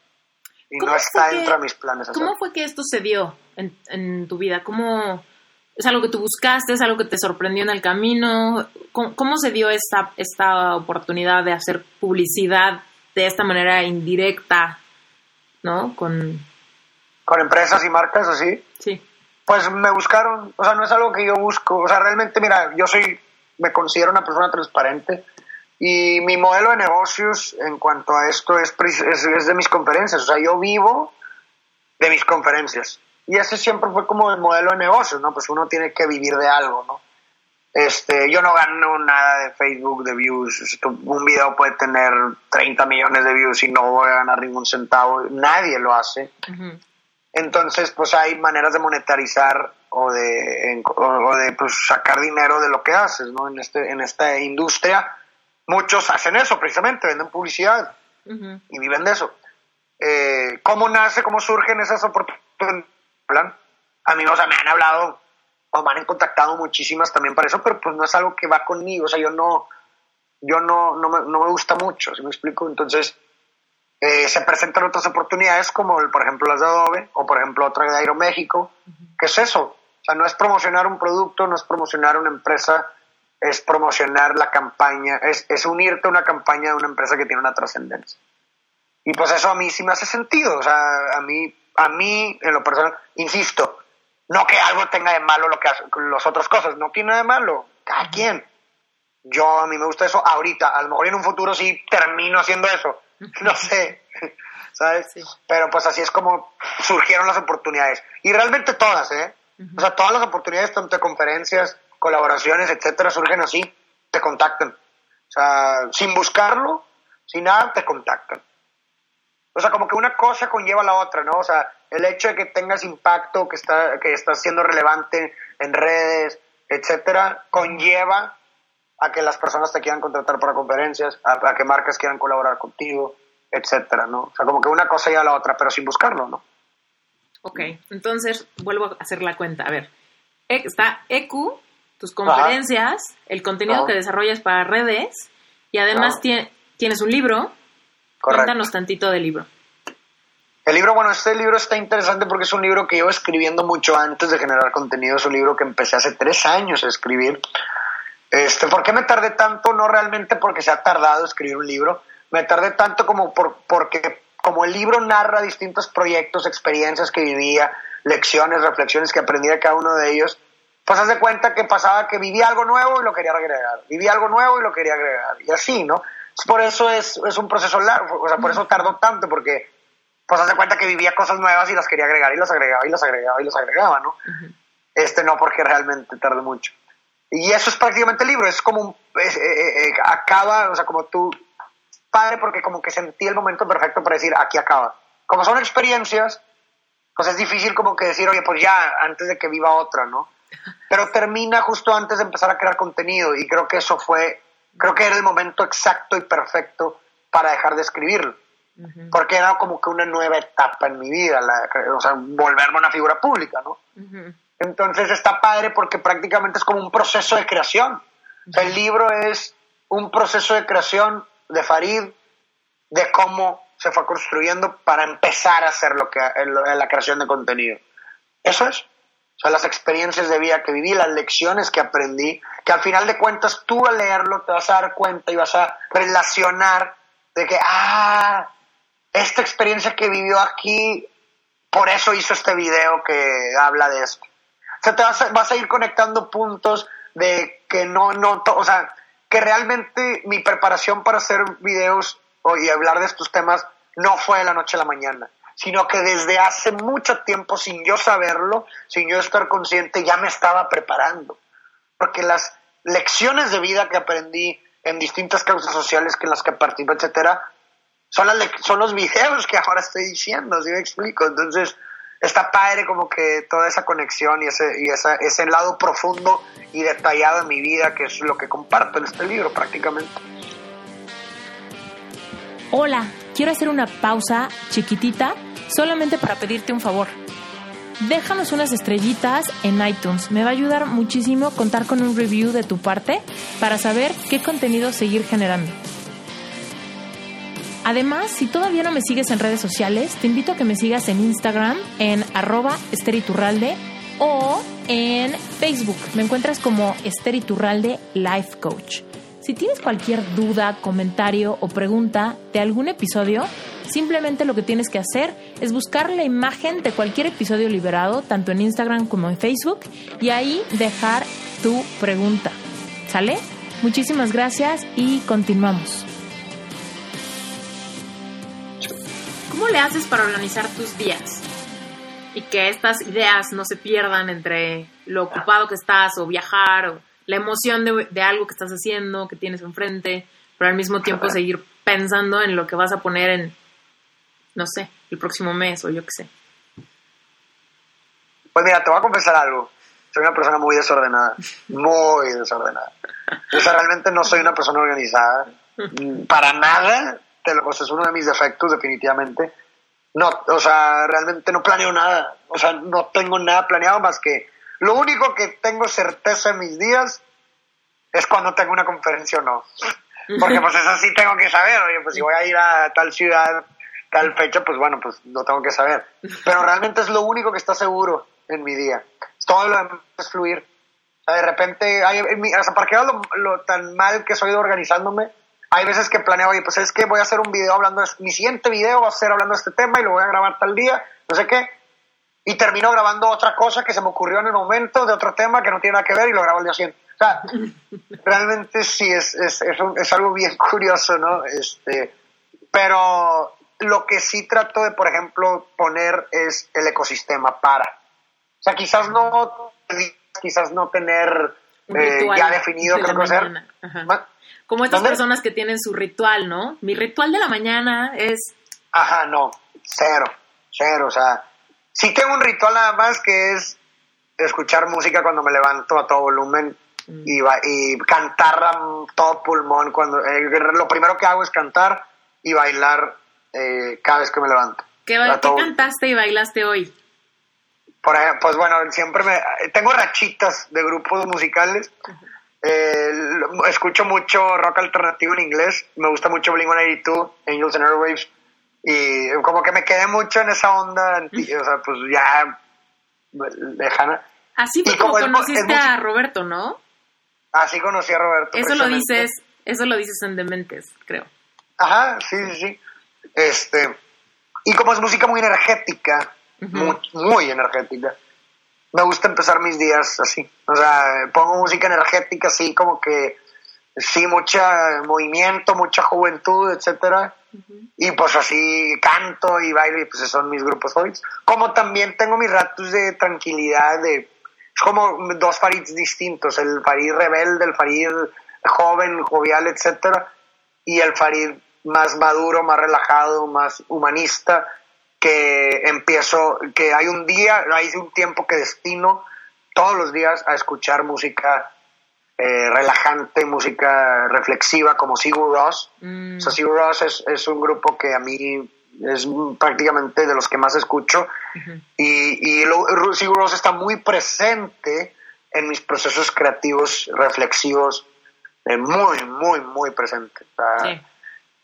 C: y no está dentro de mis planes.
A: ¿Cómo fue que esto se dio en, en, tu vida? ¿Cómo es algo que tú buscaste? ¿Es algo que te sorprendió en el camino? ¿Cómo, se dio esta, esta oportunidad de hacer publicidad de esta manera indirecta, ¿no? Con...
C: Con empresas y marcas así.
A: Sí.
C: Pues me buscaron, o sea, no es algo que yo busco, o sea, realmente, mira, yo soy, me considero una persona transparente, y mi modelo de negocios en cuanto a esto es, de mis conferencias, o sea, yo vivo de mis conferencias. Y ese siempre fue como el modelo de negocios, ¿no? Pues uno tiene que vivir de algo, ¿no? Este, yo no gano nada de Facebook, de views. Un video puede tener 30 millones de views y no voy a ganar ningún centavo. Nadie lo hace. Entonces, pues hay maneras de monetarizar o de, o de pues, sacar dinero de lo que haces, ¿no? En, este, en esta industria Muchos hacen eso precisamente, venden publicidad y viven de eso. Eh, ¿Cómo nace, cómo surgen esas oportunidades? A mí, o sea, me han hablado o me han contactado muchísimas también para eso, pero pues no es algo que va conmigo, o sea, yo no, yo no, no, me, no me gusta mucho, ¿sí me explico? Entonces, eh, se presentan otras oportunidades como, por ejemplo, las de Adobe o, por ejemplo, otra de Aeroméxico. ¿Qué es eso? O sea, no es promocionar un producto, no es promocionar una empresa, es promocionar la campaña, es, es unirte a una campaña de una empresa que tiene una trascendencia. Y pues eso a mí sí me hace sentido, o sea, a mí, a mí en lo personal, insisto, no que algo tenga de malo lo que las otras cosas, no tiene de malo, cada quien. Yo a mí me gusta eso ahorita, a lo mejor en un futuro sí termino haciendo eso, no sé, ¿sabes? Pero pues así es como surgieron las oportunidades. Y realmente todas, ¿eh? O sea, todas las oportunidades, tanto de conferencias, colaboraciones, etcétera, surgen así, te contactan. O sea, sin buscarlo, sin nada, te contactan. O sea, como que una cosa conlleva a la otra, ¿no? O sea, el hecho de que tengas impacto, que está, que estás siendo relevante en redes, etcétera, conlleva a que las personas te quieran contratar para conferencias, a, que marcas quieran colaborar contigo, etcétera, ¿no? O sea, como que una cosa lleva a la otra, pero sin buscarlo, ¿no?
A: Ok, entonces vuelvo a hacer la cuenta. A ver, está EQ, tus conferencias, el contenido que desarrollas para redes Y además tienes un libro. Cuéntanos tantito del libro.
C: El libro, bueno, este libro está interesante porque es un libro que llevo escribiendo mucho antes de generar contenido. Es un libro que empecé hace tres años a escribir. Este, ¿Por qué me tardé tanto? No realmente porque se ha tardado escribir un libro. Me tardé tanto como por, porque como el libro narra distintos proyectos, experiencias que vivía, lecciones, reflexiones que aprendí de cada uno de ellos, pues haz de cuenta que pasaba que vivía algo nuevo y lo quería agregar, vivía algo nuevo y lo quería agregar, y así, ¿no? Por eso es, es un proceso largo, o sea, por eso tardó tanto, porque pues haz de cuenta que vivía cosas nuevas y las quería agregar y las agregaba y las agregaba y las agregaba, ¿no? Este no, porque realmente tardó mucho. Y eso es prácticamente el libro, es como un, eh, eh, eh, acaba, o sea, como tú, padre, porque como que sentí el momento perfecto para decir, aquí acaba. Como son experiencias, pues es difícil como que decir, oye, pues ya, antes de que viva otra, ¿no? Pero termina justo antes de empezar a crear contenido y creo que eso fue, creo que era el momento exacto y perfecto para dejar de escribirlo. Porque era como que una nueva etapa en mi vida, o sea, volverme una figura pública, ¿no? Entonces está padre porque prácticamente es como un proceso de creación. el libro es un proceso de creación de Farid, de cómo se fue construyendo para empezar a hacer lo que la creación de contenido. Eso es. O sea, las experiencias de vida que viví, las lecciones que aprendí, que al final de cuentas tú al leerlo te vas a dar cuenta y vas a relacionar de que, ah, esta experiencia que vivió aquí, por eso hizo este video que habla de esto. O sea, te vas a, vas a ir conectando puntos de que no, no, o sea, que realmente mi preparación para hacer videos y hablar de estos temas no fue de la noche a la mañana, sino que desde hace mucho tiempo, sin yo saberlo, sin yo estar consciente, ya me estaba preparando. Porque las lecciones de vida que aprendí en distintas causas sociales que en las que participé, etcétera, son, las, son los videos que ahora estoy diciendo, ¿sí me explico? Entonces, está padre como que toda esa conexión y ese, y esa, ese lado profundo y detallado de mi vida, que es lo que comparto en este libro prácticamente.
A: Hola, quiero hacer una pausa chiquitita solamente para pedirte un favor. Déjanos unas estrellitas en iTunes. Me va a ayudar muchísimo contar con un review de tu parte para saber qué contenido seguir generando. Además, si todavía no me sigues en redes sociales, te invito a que me sigas en Instagram en arroba esteriturralde o en Facebook. Me encuentras como Esteriturralde Life Coach. Si tienes cualquier duda, comentario o pregunta de algún episodio, simplemente lo que tienes que hacer es buscar la imagen de cualquier episodio liberado, tanto en Instagram como en Facebook, y ahí dejar tu pregunta. ¿Sale? Muchísimas gracias y continuamos. ¿Cómo le haces para organizar tus días? Y que estas ideas no se pierdan entre lo ocupado que estás o viajar o la emoción de, algo que estás haciendo, que tienes enfrente, pero al mismo tiempo seguir pensando en lo que vas a poner en, no sé, el próximo mes o yo qué sé.
C: Pues mira, te voy a confesar algo. Soy una persona muy desordenada, muy desordenada. Yo realmente no soy una persona organizada, para nada o sea, es uno de mis defectos definitivamente. No, o sea, realmente no planeo nada. O sea, no tengo nada planeado más que lo único que tengo certeza en mis días es cuando tengo una conferencia o no. Porque pues eso sí tengo que saber, oye, pues si voy a ir a tal ciudad, tal fecha, pues bueno, pues lo tengo que saber. Pero realmente es lo único que está seguro en mi día. Todo lo demás es fluir. O sea, de repente, hay, o sea, para qué lo, lo tan mal que soy de organizándome, hay veces que planeo, oye, pues es que voy a hacer un video hablando, de, mi siguiente video va a ser hablando de este tema y lo voy a grabar tal día, no sé qué, y termino grabando otra cosa que se me ocurrió en el momento de otro tema que no tiene nada que ver y lo grabo el día siguiente. O sea, realmente sí, es, es, es, es, algo bien curioso, ¿no? Este, pero lo que sí trato de, por ejemplo, poner es el ecosistema para. O sea, quizás no, quizás no tener eh, ya definido qué hacer.
A: Como estas personas que tienen su ritual, ¿no? Mi ritual de la mañana es...
C: Ajá, no, cero, cero, o sea, sí tengo un ritual nada más que es escuchar música cuando me levanto a todo volumen mm. y, y cantar a todo pulmón. cuando eh, Lo primero que hago es cantar y bailar eh, cada vez que me levanto.
A: ¿Qué, cantaste y bailaste hoy?
C: Por pues bueno, siempre me... Tengo rachitas de grupos musicales Eh, escucho mucho rock alternativo en inglés. Me gusta mucho Blink-182, Angels and Airwaves. Y como que me quedé mucho en esa onda, o sea, pues ya lejana.
A: Así fue como, conociste a Roberto, ¿no?
C: Así conocí a Roberto.
A: Eso lo dices, eso lo dices en Dementes, creo.
C: Ajá, sí, sí, sí. Este, y como es música muy energética, muy, muy energética, me gusta empezar mis días así. O sea, pongo música energética así como que sí, mucha movimiento, mucha juventud, etcétera. Y pues así canto y bailo y pues esos son mis grupos favoritos. Como también tengo mis ratos de tranquilidad, de es como dos Farids distintos, el Farid rebelde, el Farid joven, jovial, etcétera, y el Farid más maduro, más relajado, más humanista, que empiezo, que hay un día, hay un tiempo que destino todos los días a escuchar música eh, relajante, música reflexiva como Sigur Ross. Mm. O sea, Sigur Ross es, es, un grupo que a mí es prácticamente de los que más escucho y, y Sigur Ross está muy presente en mis procesos creativos, reflexivos, eh, muy, muy, muy presente.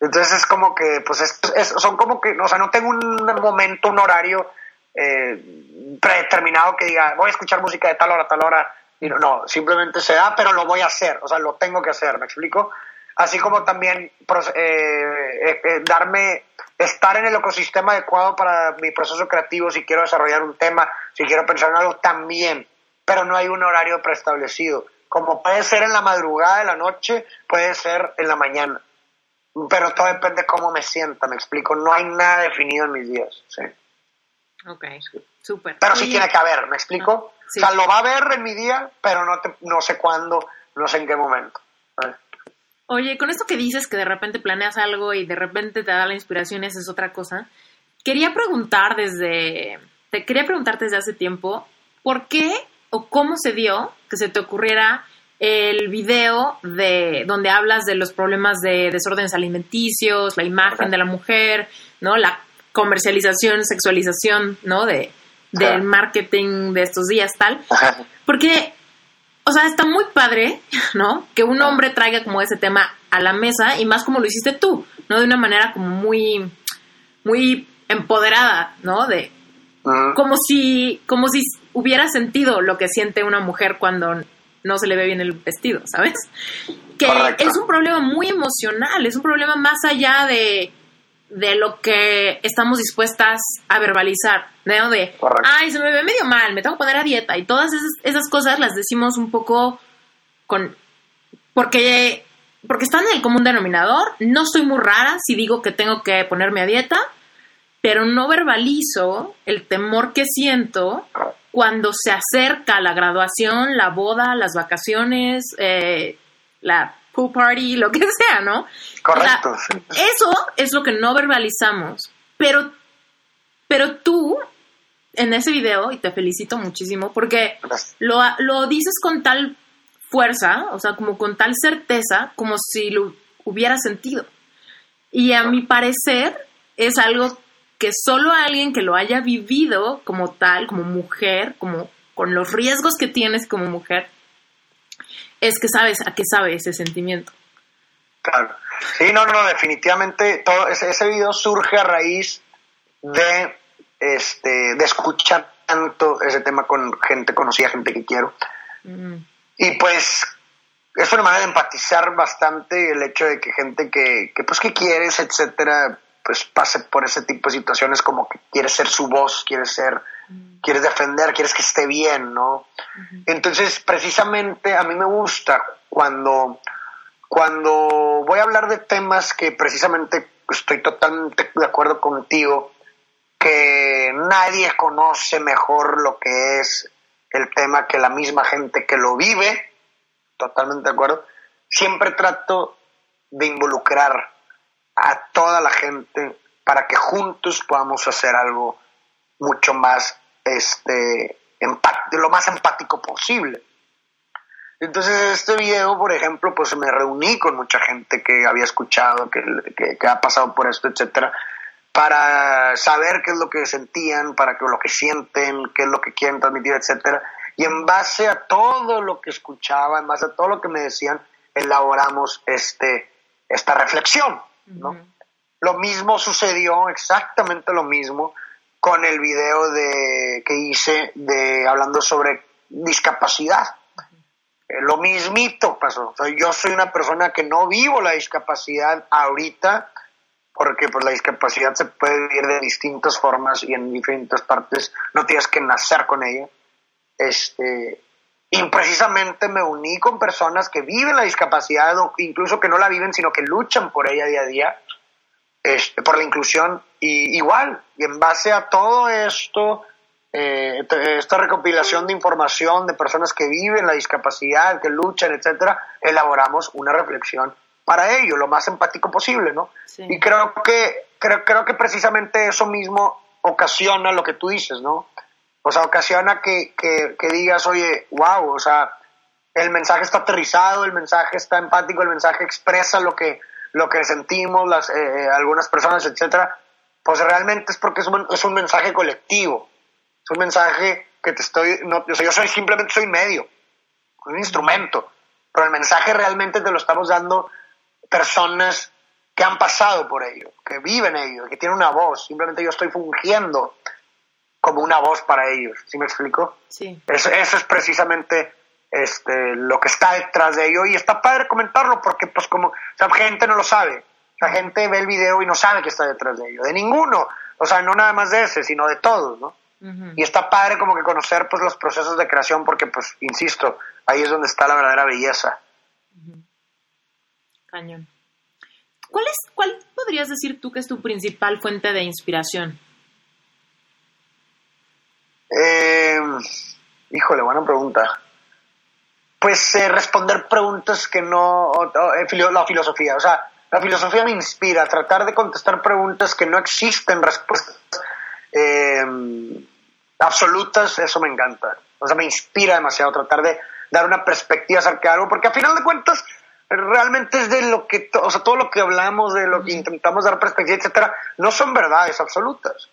C: Entonces es como que, pues, es, son como que, o sea, no tengo un momento, un horario eh, predeterminado que diga, voy a escuchar música de tal hora, tal hora. Y no, no, simplemente se da, pero lo voy a hacer, o sea, lo tengo que hacer, ¿me explico? Así como también eh, eh, darme, estar en el ecosistema adecuado para mi proceso creativo, si quiero desarrollar un tema, si quiero pensar en algo, también, pero no hay un horario preestablecido. Como puede ser en la madrugada de la noche, puede ser en la mañana pero todo depende de cómo me sienta, me explico. No hay nada definido en mis días. Sí.
A: Ok, súper.
C: Pero sí tiene que haber, ¿me explico? Ah, o sea, lo va a ver en mi día, pero no, no sé cuándo, no sé en qué momento.
A: Oye, con esto que dices que de repente planeas algo y de repente te da la inspiración, esa es otra cosa. Quería preguntar desde, te quería preguntar desde hace tiempo, ¿por qué o cómo se dio que se te ocurriera el video de donde hablas de los problemas de desórdenes alimenticios, la imagen de la mujer, ¿no? La comercialización, sexualización, ¿no? De, del marketing de estos días, tal. Porque, o sea, está muy padre, ¿no? Que un hombre traiga como ese tema a la mesa y más como lo hiciste tú, ¿no? De una manera como muy, muy empoderada, ¿no? De, como si, como si hubiera sentido lo que siente una mujer cuando no se le ve bien el vestido, ¿sabes? Que es un problema muy emocional, es un problema más allá de, de lo que estamos dispuestas a verbalizar, ¿no? De, ay, se me ve medio mal, me tengo que poner a dieta y todas esas, esas cosas las decimos un poco con... porque porque están en el común denominador, no soy muy rara si digo que tengo que ponerme a dieta, pero no verbalizo el temor que siento cuando se acerca la graduación, la boda, las vacaciones, eh, la pool party, lo que sea, ¿no?
C: Correcto.
A: eso es lo que no verbalizamos. Pero, pero tú, en ese video, y te felicito muchísimo, porque lo, lo dices con tal fuerza, o sea, como con tal certeza, como si lo hubiera sentido. Y a mi parecer es algo que solo alguien que lo haya vivido como tal, como mujer, como con los riesgos que tienes como mujer, es que sabes a qué sabe ese sentimiento.
C: Claro. Sí, no, no, definitivamente todo ese, ese video surge a raíz de este de escuchar tanto ese tema con gente conocida, gente que quiero. Mm. Y pues es una manera de empatizar bastante el hecho de que gente que, que pues que quieres, etcétera, pues pase por ese tipo de situaciones como que quieres ser su voz, quieres ser, quieres defender, quieres que esté bien, ¿no? Entonces, precisamente a mí me gusta cuando, cuando voy a hablar de temas que precisamente estoy totalmente de acuerdo contigo, que nadie conoce mejor lo que es el tema que la misma gente que lo vive, totalmente de acuerdo, siempre trato de involucrar a toda la gente para que juntos podamos hacer algo mucho más, este, lo más empático posible. Entonces, este video, por ejemplo, pues me reuní con mucha gente que había escuchado, que, que, ha pasado por esto, etcétera, para saber qué es lo que sentían, para que lo que sienten, qué es lo que quieren transmitir, etcétera. Y en base a todo lo que escuchaba, en base a todo lo que me decían, elaboramos este, esta reflexión, ¿no? Lo mismo sucedió, exactamente lo mismo, con el video de, que hice de, hablando sobre discapacidad. Eh, lo mismito pasó. yo soy una persona que no vivo la discapacidad ahorita, porque pues la discapacidad se puede vivir de distintas formas y en diferentes partes, no tienes que nacer con ella. Este, y precisamente me uní con personas que viven la discapacidad o incluso que no la viven, sino que luchan por ella día a día, este, por la inclusión. Y igual, y en base a todo esto, eh, esta recopilación de información de personas que viven la discapacidad, que luchan, etcétera, elaboramos una reflexión para ello, lo más empático posible, ¿no? Y creo que, creo, creo que precisamente eso mismo ocasiona lo que tú dices, ¿no? O sea, ocasiona que, que, digas, oye, wow, o sea, el mensaje está aterrizado, el mensaje está empático, el mensaje expresa lo que, lo que sentimos las, eh, eh, algunas personas, etcétera, pues realmente es porque es un, es un, mensaje colectivo, es un mensaje que te estoy, no, yo soy simplemente soy medio, un instrumento, pero el mensaje realmente te lo estamos dando personas que han pasado por ello, que viven ello, que tienen una voz, simplemente yo estoy fungiendo como una voz para ellos. ¿Sí me explico?
A: Sí.
C: Eso, es precisamente este, lo que está detrás de ello y está padre comentarlo porque pues como la gente no lo sabe. La gente ve el video y no sabe qué está detrás de ello, de ninguno. O sea, no nada más de ese, sino de todos, ¿no? Y está padre como que conocer pues los procesos de creación porque pues, insisto, ahí es donde está la verdadera belleza.
A: Cañón. ¿Cuál, es, ¿Cuál podrías decir tú que es tu principal fuente de inspiración?
C: Eh, híjole, buena pregunta. Pues eh, responder preguntas que no... Eh, la filosofía, o sea, la filosofía me inspira, tratar de contestar preguntas que no existen respuestas eh, absolutas, eso me encanta. O sea, me inspira demasiado tratar de dar una perspectiva acerca de algo, porque a final de cuentas realmente es de lo que, o sea, todo lo que hablamos, de lo que intentamos dar perspectiva, etcétera, no son verdades absolutas.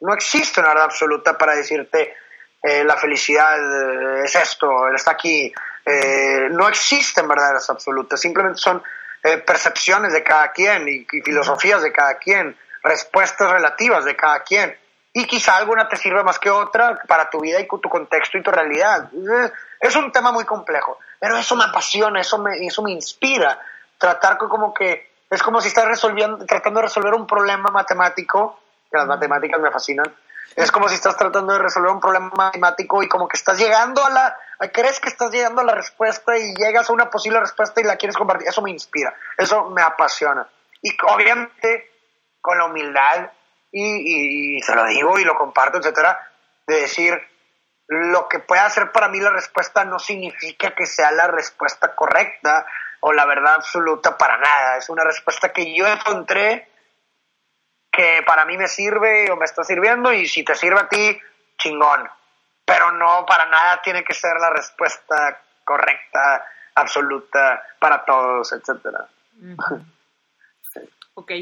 C: No existe una verdad absoluta para decirte eh, la felicidad eh, es esto, está aquí. Eh, no existen verdades absolutas, simplemente son percepciones de cada quien y, filosofías de cada quien, respuestas relativas de cada quien. Y quizá alguna te sirve más que otra para tu vida y tu contexto y tu realidad. Es un tema muy complejo, pero eso me apasiona, eso me, eso me inspira. Tratar como que es como si estás resolviendo, tratando de resolver un problema matemático que las matemáticas me fascinan. Es como si estás tratando de resolver un problema matemático y como que estás llegando a la, crees que estás llegando a la respuesta y llegas a una posible respuesta y la quieres compartir. Eso me inspira, eso me apasiona. Y obviamente con la humildad y, y, se lo digo y lo comparto, etcétera, de decir lo que pueda ser para mí la respuesta no significa que sea la respuesta correcta o la verdad absoluta para nada. Es una respuesta que yo encontré que para mí me sirve o me está sirviendo y si te sirve a ti, chingón. Pero no, para nada tiene que ser la respuesta correcta, absoluta para todos, etcétera.
A: Ok.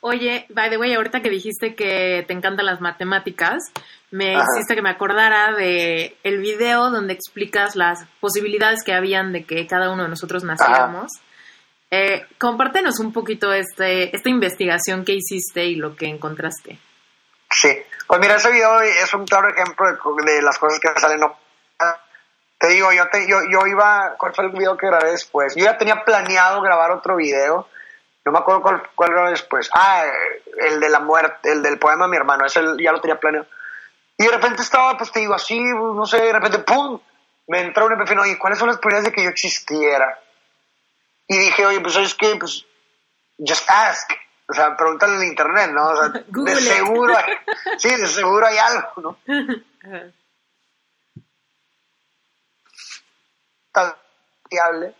A: Oye, by the way, ahorita que dijiste que te encantan las matemáticas, me hiciste que me acordara de el video donde explicas las posibilidades que habían de que cada uno de nosotros naciéramos. Eh, compártenos un poquito este, esta investigación que hiciste y lo que encontraste.
C: Sí, pues mira, ese video es un claro ejemplo de, las cosas que salen. Te digo, yo, te, yo, yo iba, ¿cuál fue el video que grabé después? Yo ya tenía planeado grabar otro video, no me acuerdo cuál, cuál grabé después. Ah, el de la muerte, el del poema de mi hermano, ese ya lo tenía planeado. Y de repente estaba, pues te digo, así, no sé, de repente, ¡pum! Me entró un epifenio, y ¿cuáles son las probabilidades de que yo existiera? Y dije, oye, pues ¿sabes qué? Pues just ask. O sea, pregúntale en internet, ¿no? O sea, de seguro hay, sí, de seguro hay algo, ¿no? Tal fiable.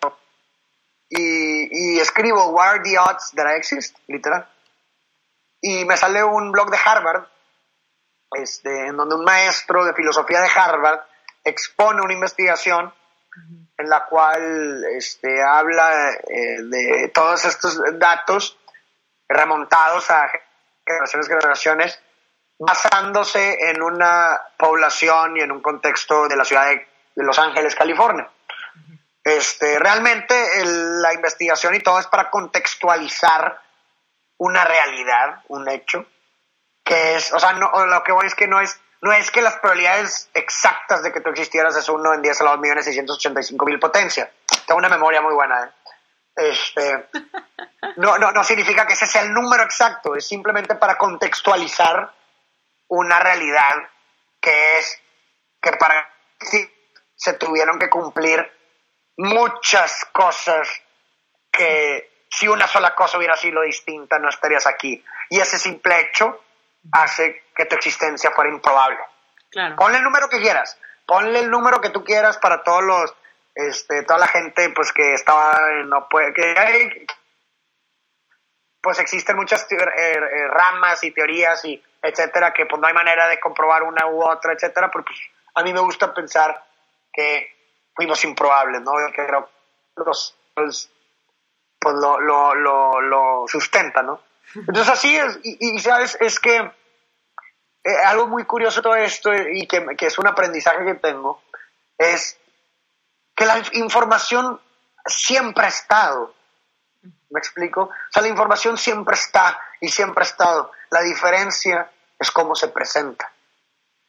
C: Y, y escribo, what are the odds that I exist? Literal. Y me sale un blog de Harvard, este, en donde un maestro de filosofía de Harvard expone una investigación en la cual este, habla eh, de todos estos datos remontados a generaciones, generaciones, basándose en una población y en un contexto de la ciudad de, Los Ángeles, California. Este, realmente la investigación y todo es para contextualizar una realidad, un hecho, que es, o sea, no, lo que voy es que no es, no es que las probabilidades exactas de que tú existieras es uno en 10 a la 2 millones 685 mil potencia. Tengo una memoria muy buena, ¿eh? Este, no, no, no significa que ese sea el número exacto, es simplemente para contextualizar una realidad que es que para sí se tuvieron que cumplir muchas cosas que si una sola cosa hubiera sido distinta no estarías aquí. Y ese simple hecho hace que tu existencia fuera improbable. Ponle el número que quieras, ponle el número que tú quieras para todos los, este, toda la gente pues que estaba, no puede, que hay, pues existen muchas eh, eh, ramas y teorías y etcétera, que pues no hay manera de comprobar una u otra, etcétera, pero pues a mí me gusta pensar que fuimos improbables, ¿no? Que creo los, pues, pues lo, lo, lo, lo, sustenta, ¿no? Entonces así es, y, sabes, es que eh, algo muy curioso todo esto y que, es un aprendizaje que tengo, es que la información siempre ha estado, ¿Me explico? O sea, la información siempre está y siempre ha estado. La diferencia es cómo se presenta.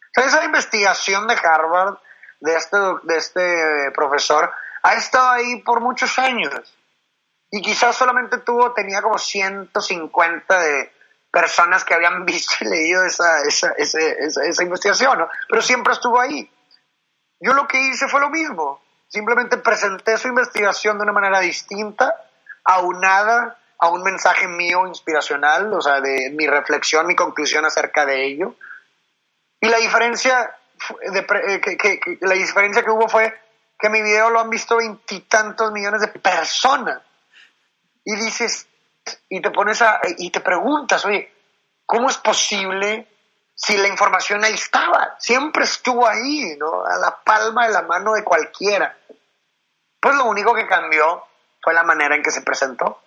C: O sea, esa investigación de Harvard, de este, de este profesor, ha estado ahí por muchos años. Y quizás solamente tuvo, tenía como 150 de personas que habían visto y leído esa, esa, esa, esa investigación, ¿no? Pero siempre estuvo ahí. Yo lo que hice fue lo mismo. Simplemente presenté su investigación de una manera distinta aunada a un mensaje mío inspiracional, o sea, de mi reflexión, mi conclusión acerca de ello. Y la diferencia, de, eh, que, la diferencia que hubo fue que mi video lo han visto veintitantos millones de personas. Y dices, y te pones a, y te preguntas, oye, ¿cómo es posible si la información ahí estaba? Siempre estuvo ahí, ¿no? A la palma de la mano de cualquiera. Pues lo único que cambió fue la manera en que se presentó.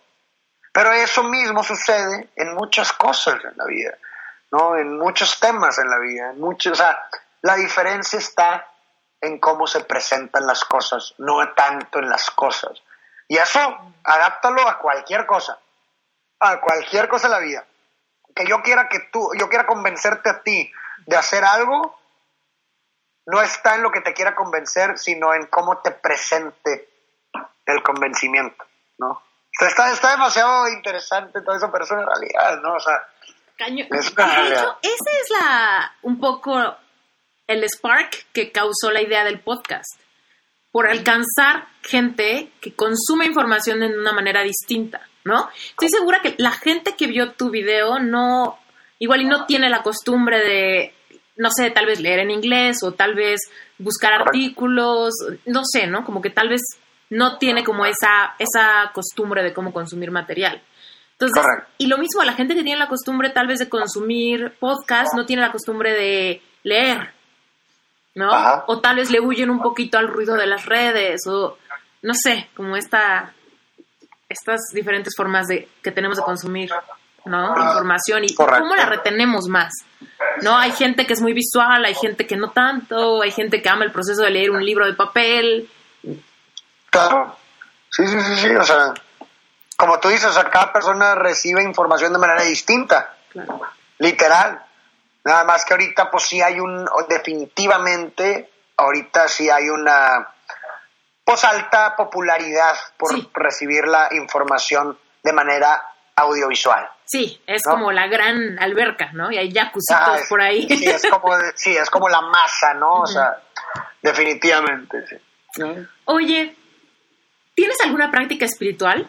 C: Pero eso mismo sucede en muchas cosas en la vida, ¿no? En muchos temas en la vida, muchos, o sea, la diferencia está en cómo se presentan las cosas, no tanto en las cosas. Y eso, adáptalo a cualquier cosa, a cualquier cosa en la vida. Que yo quiera que tú, yo quiera convencerte a ti de hacer algo, no está en lo que te quiera convencer, sino en cómo te presente el convencimiento, ¿no? está, está demasiado interesante todo eso, pero es una realidad, ¿no? O sea,
A: Caño. Es esa es la, un poco el spark que causó la idea del podcast. Por alcanzar gente que consume información de una manera distinta, ¿no? Estoy segura que la gente que vio tu video no, igual y no tiene la costumbre de, no sé, tal vez leer en inglés o tal vez buscar artículos, no sé, ¿no? Como que tal vez no tiene como esa, esa costumbre de cómo consumir material. Entonces, y lo mismo a la gente que tiene la costumbre tal vez de consumir podcast, no tiene la costumbre de leer, ¿no? O tal vez le huyen un poquito al ruido de las redes, o no sé, como esta, estas diferentes formas de que tenemos de consumir, ¿no? Información y cómo la retenemos más. ¿No? Hay gente que es muy visual, hay gente que no tanto, hay gente que ama el proceso de leer un libro de papel,
C: Claro, sí, sí, sí, sí, o sea, como tú dices, o sea, cada persona recibe información de manera distinta, literal. Nada más que ahorita, pues sí hay un, definitivamente, ahorita sí hay una, pues alta popularidad por recibir la información de manera audiovisual.
A: Sí, es como la gran alberca, ¿no? Y hay jacuzzitos por ahí.
C: Sí es, como, sí, es como la masa, ¿no? O sea, definitivamente, sí.
A: Oye, ¿Tienes alguna práctica espiritual?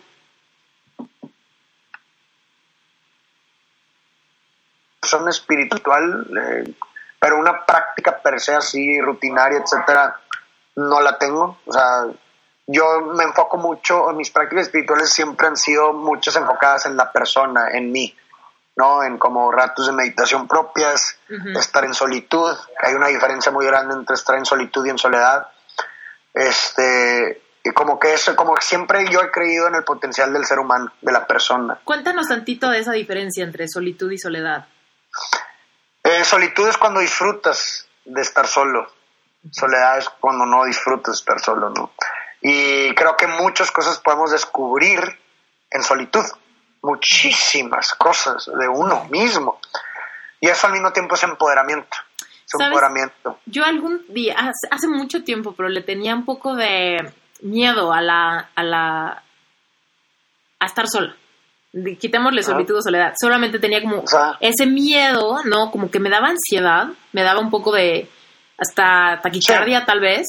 C: Son espiritual, eh, pero una práctica per se así, rutinaria, etcétera, no la tengo. O sea, yo me enfoco mucho, mis prácticas espirituales siempre han sido muchas enfocadas en la persona, en mí, ¿no? En como ratos de meditación propias, estar en solitud. Hay una diferencia muy grande entre estar en solitud y en soledad. Este, y como que eso, como siempre yo he creído en el potencial del ser humano, de la persona.
A: Cuéntanos tantito de esa diferencia entre solitud y soledad.
C: Eh, Eh, solitud es cuando disfrutas de estar solo. Soledad es cuando no disfrutas estar solo, ¿no? Y creo que muchas cosas podemos descubrir en solitud. Muchísimas cosas de uno mismo. Y eso al mismo tiempo es empoderamiento. Es empoderamiento.
A: Yo algún día, hace, mucho tiempo, pero le tenía un poco de miedo a la, a la, a estar sola. Quitémosle solitud o soledad. Solamente tenía como
C: O sea-
A: ese miedo, ¿no? Como que me daba ansiedad, me daba un poco de hasta taquicardia tal vez.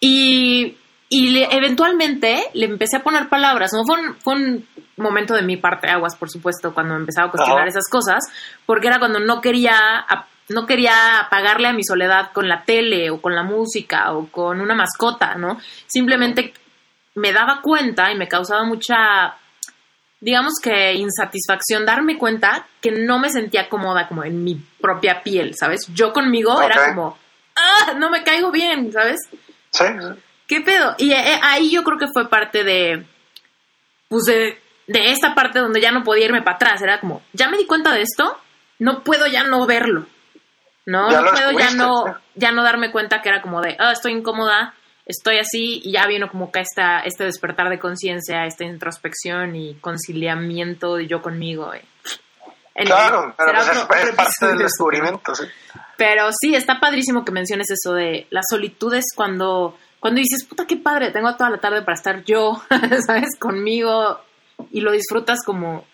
A: Y, y le- eventualmente le empecé a poner palabras, ¿no? Fue un, fue un momento de mi parte aguas, por supuesto, cuando me empezaba a cuestionar
C: Ajá.
A: esas cosas, porque era cuando no quería, no quería apagarle a mi soledad con la tele o con la música o con una mascota, ¿no? Simplemente me daba cuenta y me causaba mucha, digamos que insatisfacción darme cuenta que no me sentía cómoda como en mi propia piel, ¿sabes? Yo conmigo era como, ah, no me caigo bien, ¿sabes?
C: Sí.
A: ¿Qué pedo? Y eh, ahí yo creo que fue parte de, pues de, de esta parte donde ya no podía irme para atrás, era como, ya me di cuenta de esto, no puedo ya no verlo, ¿no?
C: Ya
A: no puedo ya no, ya no darme cuenta que era como de, ah, estoy incómoda, estoy así, y ya vino como que esta, este despertar de conciencia, esta introspección y conciliamiento de yo conmigo. eh. Anyway,
C: Claro, pero pues es,
A: otro-
C: es
A: otro
C: parte del descubrimiento, sí.
A: Pero sí, está padrísimo que menciones eso de la solitud es cuando, cuando dices, puta, qué padre, tengo toda la tarde para estar yo, ¿sabes? Conmigo y lo disfrutas como,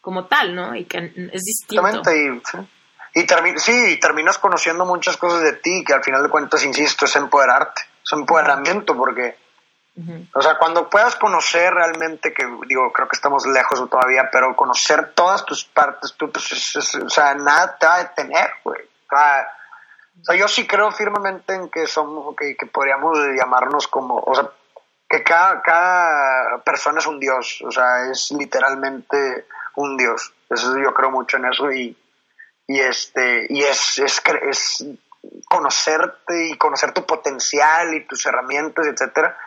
A: como tal, ¿no? Y que es distinto.
C: Exactamente, y, sí. Y termi- sí, y terminas conociendo muchas cosas de ti que al final de cuentas, insisto, es empoderarte, es empoderamiento porque, o sea, cuando puedas conocer realmente, que digo, creo que estamos lejos todavía, pero conocer todas tus partes, tú, pues, es- es- o sea, nada te va a detener, güey. O sea, o sea, yo sí creo firmemente en que somos, que, que podríamos llamarnos como, o sea, que cada, cada persona es un dios, o sea, es literalmente un dios. Eso yo creo mucho en eso y, y este, y es, es, es conocerte y conocer tu potencial y tus herramientas, etcétera.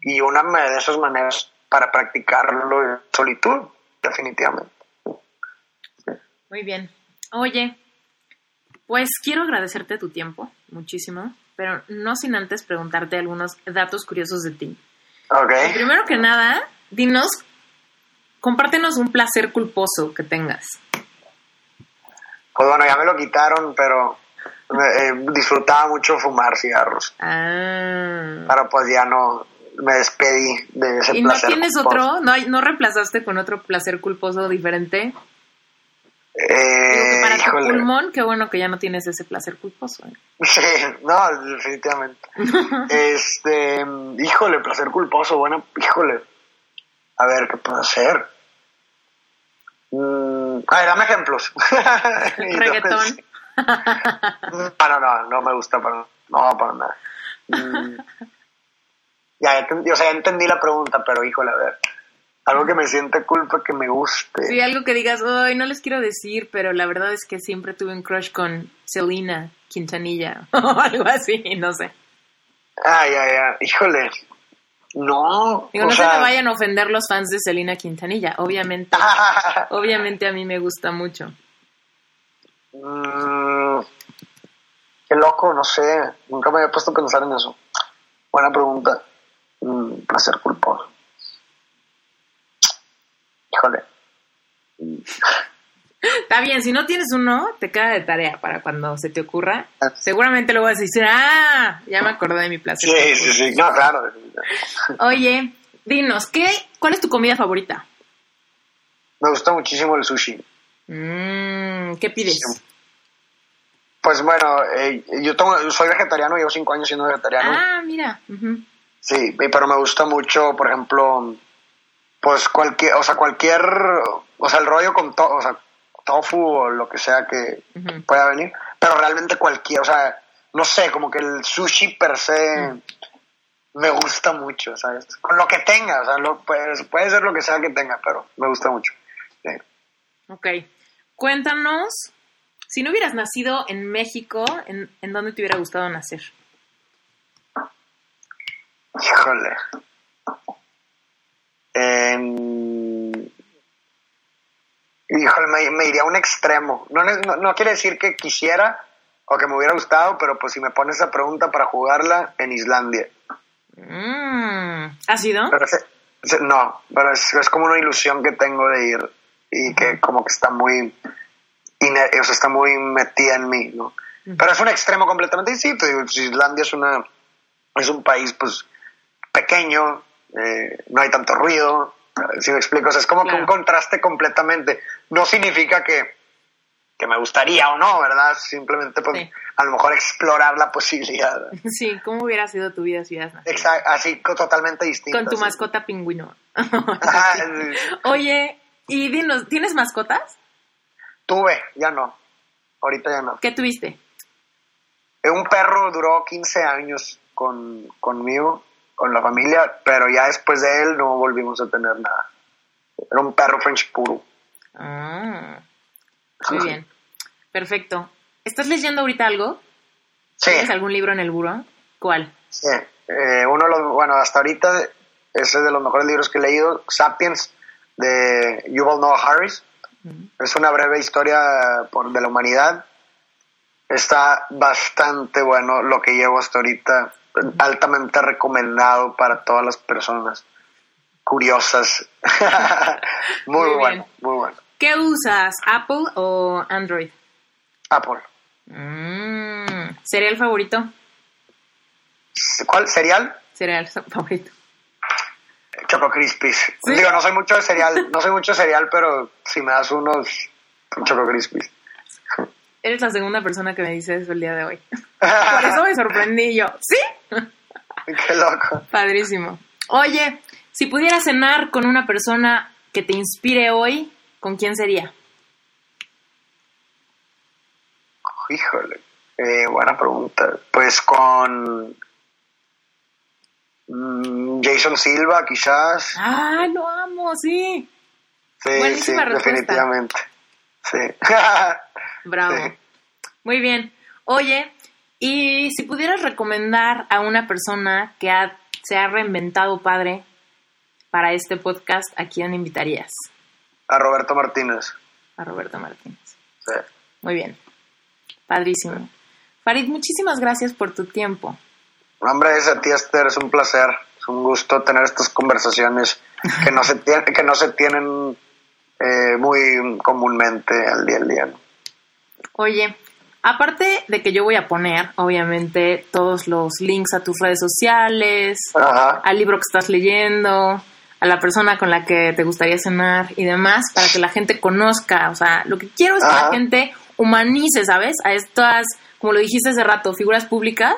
C: Y una de esas maneras para practicarlo es solitud, definitivamente.
A: Muy bien. Oye, pues quiero agradecerte tu tiempo, muchísimo, pero no sin antes preguntarte algunos datos curiosos de ti.
C: Ok.
A: Primero que nada, dinos, compártenos un placer culposo que tengas.
C: Pues bueno, ya me lo quitaron, pero eh, disfrutaba mucho fumar cigarros.
A: Ah.
C: Pero pues ya no me despedí de ese
A: ¿Y no
C: placer.
A: tienes
C: culposo.
A: otro? ¿No, hay- ¿No reemplazaste con otro placer culposo diferente? Digo que
C: Eh,
A: para tu pulmón, qué bueno que ya no tienes ese placer culposo. ¿eh?
C: Sí, no, definitivamente. este, híjole, placer culposo, bueno, híjole. A ver, ¿qué puedo hacer? Mm, a ver, dame ejemplos. Y
A: Reggaetón.
C: No, no, no, no me gusta para No, para nada. Mm. Ya, o sea, ya entendí la pregunta, pero híjole, a ver. Algo que me siente culpa que me guste.
A: Sí, algo que digas, hoy no les quiero decir, pero la verdad es que siempre tuve un crush con Selena Quintanilla o algo así, no sé.
C: Ay, ay, ay, híjole. No.
A: Digo, no
C: sea,
A: se me vayan a ofender los fans de Selena Quintanilla, obviamente. Obviamente a mí me gusta mucho.
C: Mm, qué loco, no sé. Nunca me había puesto a pensar en eso. Buena pregunta. Mm, placer culposo. Híjole.
A: Está bien, si no tienes uno, te queda de tarea para cuando se te ocurra. Seguramente luego vas a decir, ah, ya me acordé de mi placer.
C: Sí, sí, sí. No, claro.
A: Oye, dinos, ¿qué, ¿cuál es tu comida favorita?
C: Me gusta muchísimo el sushi.
A: Mm, ¿Qué pides?
C: Pues bueno, eh, yo tomo- soy vegetariano, llevo cinco años siendo vegetariano.
A: Ah, mira.
C: Sí, pero me gusta mucho, por ejemplo, pues cualquier, o sea, cualquier, o sea, el rollo con to, o sea, tofu o lo que sea que pueda venir, pero realmente cualquier, o sea, no sé, como que el sushi per se me gusta mucho, ¿sabes? Con lo que tenga, o sea, lo, puede, puede ser lo que sea que tenga, pero me gusta mucho. Sí.
A: Ok. Cuéntanos, si no hubieras nacido en México, ¿en, en dónde te hubiera gustado nacer?
C: Híjole. En- Híjole, me, me iría a un extremo. No, no, no quiere decir que quisiera o que me hubiera gustado, pero pues si me pones esa pregunta para jugarla en Islandia.
A: Mm, ¿Ha sido?
C: Pero no, pero es, es como una ilusión que tengo de ir y que como que está muy, o sea, está muy metida en mí, ¿no? Pero es un extremo completamente distinto. Islandia es una, es un país pues pequeño, eh, no hay tanto ruido, si me explico, o sea, es como que
A: Claro.
C: un contraste completamente. No significa que, que me gustaría o no, ¿verdad? Simplemente pues
A: Sí.
C: a lo mejor explorar la posibilidad.
A: Sí, ¿cómo hubiera sido tu vida si hubieras nacido?
C: Exa- así totalmente distinto.
A: Con tu
C: así.
A: mascota pingüino.
C: Ajá, sí.
A: Oye, y dinos, ¿tienes mascotas?
C: Tuve, ya no. Ahorita ya no.
A: ¿Qué tuviste?
C: Eh, Un perro duró 15 años con, conmigo, con la familia, pero ya después de él no volvimos a tener nada. Era un perro French puro.
A: Ah, muy bien. Perfecto. ¿Estás leyendo ahorita algo?
C: Sí,
A: ¿Tienes algún libro en el buró? ¿Cuál?
C: sí. Eh, uno de los, bueno, hasta ahorita ese es de los mejores libros que he leído, Sapiens, de Yuval Noah Harris. Es una breve historia por, de la humanidad. Está bastante bueno lo que llevo hasta ahorita, altamente recomendado para todas las personas curiosas. muy,
A: Muy
C: bueno, muy bueno.
A: ¿Qué usas? ¿Apple o Android?
C: Apple.
A: Mm, ¿Cereal favorito?
C: ¿Cuál? ¿Cereal?
A: Cereal favorito.
C: Choco Crispies.
A: ¿Sí?
C: Digo, no soy mucho de cereal, no soy mucho de cereal, pero si me das unos Choco Crispies.
A: Eres la segunda persona que me dice eso el día de hoy. Por eso me sorprendí yo. ¿Sí?
C: Qué loco.
A: Padrísimo. Oye, si pudieras cenar con una persona que te inspire hoy, ¿con quién sería?
C: Híjole, eh, buena pregunta. Pues con mm, Jason Silva, quizás.
A: ¡Ah, lo amo! Sí.
C: Sí, sí,
A: buenísima respuesta.
C: definitivamente. Sí.
A: Bravo.
C: Sí.
A: Muy bien. Oye, y si pudieras recomendar a una persona que ha- se ha reinventado padre para este podcast, ¿a quién invitarías?
C: A Roberto Martínez.
A: A Roberto Martínez.
C: Sí.
A: Muy bien. Padrísimo. Farid, muchísimas gracias por tu tiempo.
C: Hombre, es a ti, Esther, es un placer. Es un gusto tener estas conversaciones que no se, tien- que no se tienen eh, muy comúnmente al día al día. ¿no?
A: Oye, aparte de que yo voy a poner, obviamente, todos los links a tus redes sociales,
C: Ajá.
A: al libro que estás leyendo, a la persona con la que te gustaría cenar y demás, para que la gente conozca. O sea, lo que quiero es que la gente humanice, ¿sabes? A estas, como lo dijiste hace rato, figuras públicas,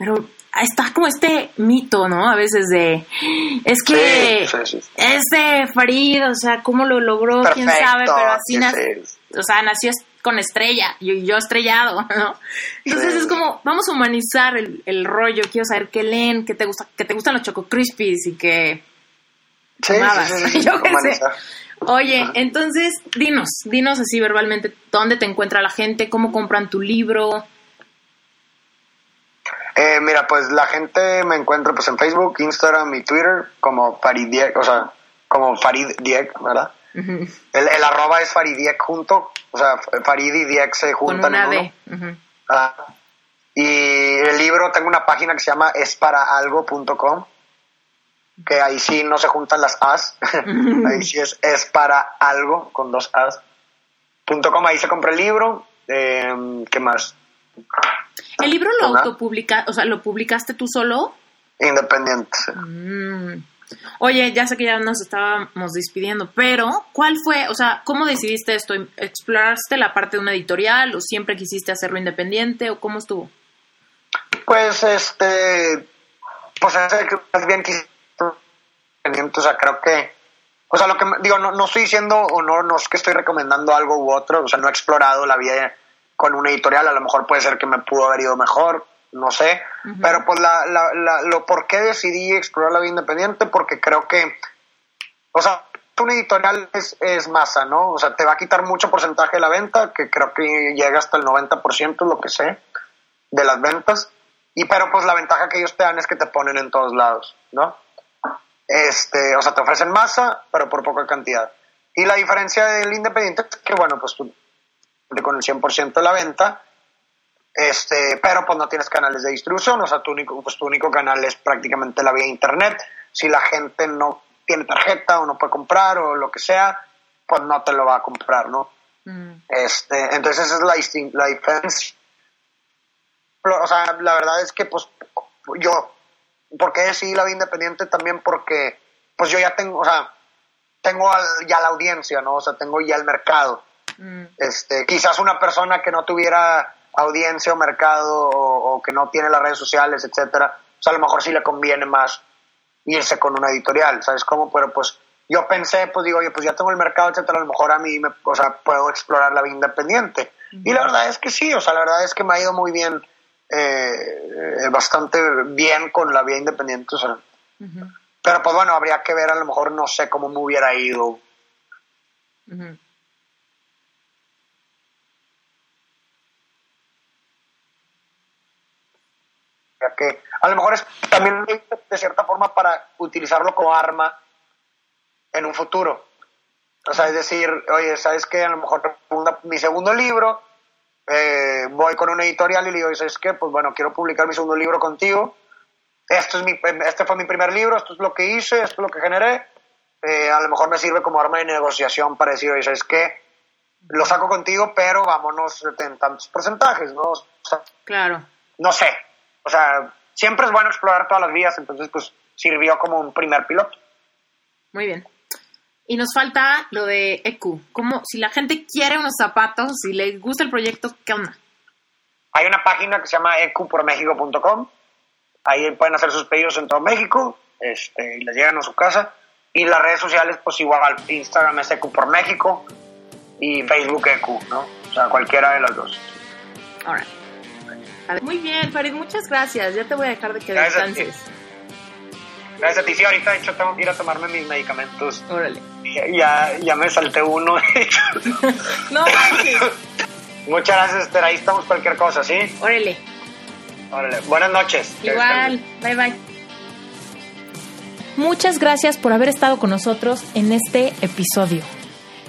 A: pero está como este mito, ¿no? A veces de, es que
C: Sí, sí, sí.
A: este Farid, o sea, ¿cómo lo logró? ¿Quién sabe? Pero así
C: sí,
A: nació, o sea, nació es- con estrella y yo estrellado, ¿no? Entonces es como, vamos a humanizar el, el rollo, quiero saber qué leen, qué te gusta, que te gustan los Choco Crispies y que Yo qué sé. Oye, entonces, dinos, dinos así verbalmente, ¿dónde te encuentra la gente? ¿Cómo compran tu libro?
C: Eh, mira, pues la gente me encuentra pues en Facebook, Instagram y Twitter como Farid Diek, o sea, como Farid Diek, ¿verdad? El, el arroba es Farid Diek junto, o sea, Farid y Diek se
A: Con
C: juntan
A: una
C: en uno. Ah. Y el libro, tengo una página que se llama esparaalgo.com, que ahí sí no se juntan las as, ahí sí es es para algo con dos as. Com, ahí se compra el libro. Eh, ¿Qué más?
A: ¿El libro lo autopublica, o sea, lo publicaste tú solo?
C: Independiente. sí.
A: Mm. Oye, ya sé que ya nos estábamos despidiendo, pero ¿cuál fue, o sea, cómo decidiste esto? ¿Exploraste la parte de una editorial o siempre quisiste hacerlo independiente o cómo estuvo?
C: Pues este, pues es que más bien quise o sea, creo que, o sea, lo que digo, no, no estoy diciendo o no, no es que estoy recomendando algo u otro, o sea, no he explorado la vida con una editorial, a lo mejor puede ser que me pudo haber ido mejor, no sé, pero pues la, la, la, lo por qué decidí explorar la vida independiente, porque creo que, o sea, una editorial es, es masa, ¿no? O sea, te va a quitar mucho porcentaje de la venta, que creo que llega hasta el 90%, lo que sé, de las ventas. Y pero pues la ventaja que ellos te dan es que te ponen en todos lados, ¿no? Este, o sea, te ofrecen masa, pero por poca cantidad. Y la diferencia del independiente es que, bueno, pues tú con el 100% de la venta, este, pero pues no tienes canales de distribución, o sea, tu único, pues tu único canal es prácticamente la vía internet. Si la gente no tiene tarjeta o no puede comprar o lo que sea, pues no te lo va a comprar, ¿no? Mm. Este, entonces esa es la, la diferencia. O sea, la verdad es que pues yo, ¿por qué decidí la vía independiente? También porque pues yo ya tengo, o sea, tengo ya la audiencia, ¿no? O sea, tengo ya el mercado. Mm. Este, quizás una persona que no tuviera audiencia o mercado o, que no tiene las redes sociales, etcétera, pues a lo mejor sí le conviene más irse con una editorial, ¿sabes cómo? Pero pues yo pensé, pues digo, oye, pues ya tengo el mercado, etcétera, a lo mejor a mí, me, o sea, puedo explorar la vida independiente. Y la verdad es que sí, o sea, la verdad es que me ha ido muy bien, eh, bastante bien con la vía independiente, o sea. Pero pues bueno, habría que ver, a lo mejor no sé cómo me hubiera ido. Que a lo mejor es también de cierta forma para utilizarlo como arma en un futuro. O sea, es decir, oye, ¿sabes qué? A lo mejor mi segundo libro, eh, voy con una editorial y le digo, ¿sabes qué? Pues bueno, quiero publicar mi segundo libro contigo. Esto es mi, este fue mi primer libro, esto es lo que hice, esto es lo que generé. Eh, a lo mejor me sirve como arma de negociación para decir, oye, ¿sabes qué? Lo saco contigo, pero vámonos en tantos porcentajes, ¿no?
A: claro.
C: No sé, o sea, siempre es bueno explorar todas las vías, entonces pues sirvió como un primer piloto.
A: Muy bien. Y nos falta lo de EQ. Como si la gente quiere unos zapatos, si le gusta el proyecto, ¿qué onda?
C: Hay una página que se llama eqpormexico.com. Ahí pueden hacer sus pedidos en todo México este, y les llegan a su casa. Y las redes sociales, pues igual, Instagram es EQ por México y Facebook EQ, ¿no? O sea, cualquiera de las dos.
A: Muy bien, Farid, muchas gracias. Ya te voy a dejar de que descanses.
C: Gracias a ti. Sí, ahorita de hecho tengo que ir a tomarme mis medicamentos.
A: Órale.
C: Ya, ya, me salté uno.
A: no,
C: Muchas gracias, Esther. Ahí estamos cualquier cosa, ¿sí?
A: Órale.
C: Órale. Buenas noches.
A: Igual. Bye, bye. Muchas gracias por haber estado con nosotros en este episodio.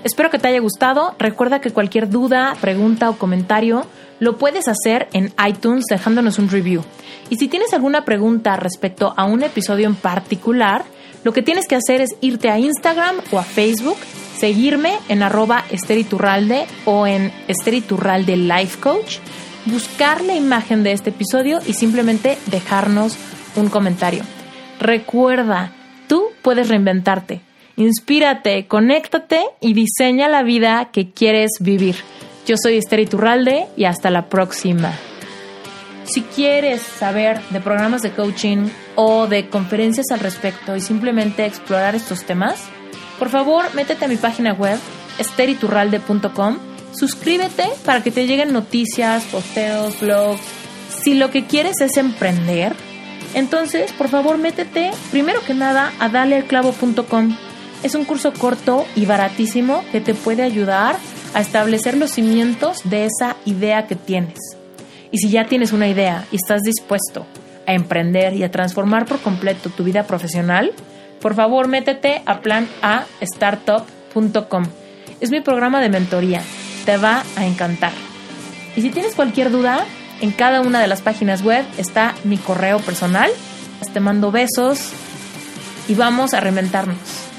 A: Espero que te haya gustado. Recuerda que cualquier duda, pregunta o comentario lo puedes hacer en iTunes dejándonos un review. Y si tienes alguna pregunta respecto a un episodio en particular, lo que tienes que hacer es irte a Instagram o a Facebook, seguirme en arroba esteriturralde o en esteriturralde life coach, buscar la imagen de este episodio y simplemente dejarnos un comentario. Recuerda, tú puedes reinventarte. Inspírate, conéctate y diseña la vida que quieres vivir. Yo soy Esther Iturralde y hasta la próxima. Si quieres saber de programas de coaching o de conferencias al respecto y simplemente explorar estos temas, por favor métete a mi página web esteriturralde.com, suscríbete para que te lleguen noticias, posteos, blogs. Si lo que quieres es emprender, entonces por favor métete primero que nada a dalealclavo.com. Es un curso corto y baratísimo que te puede ayudar establecer los cimientos de esa idea que tienes. Y si ya tienes una idea y estás dispuesto a emprender y a transformar por completo tu vida profesional, por favor métete a planastartup.com. Es mi programa de mentoría. Te va a encantar. Y si tienes cualquier duda, en cada una de las páginas web está mi correo personal. Te mando besos y vamos a reinventarnos.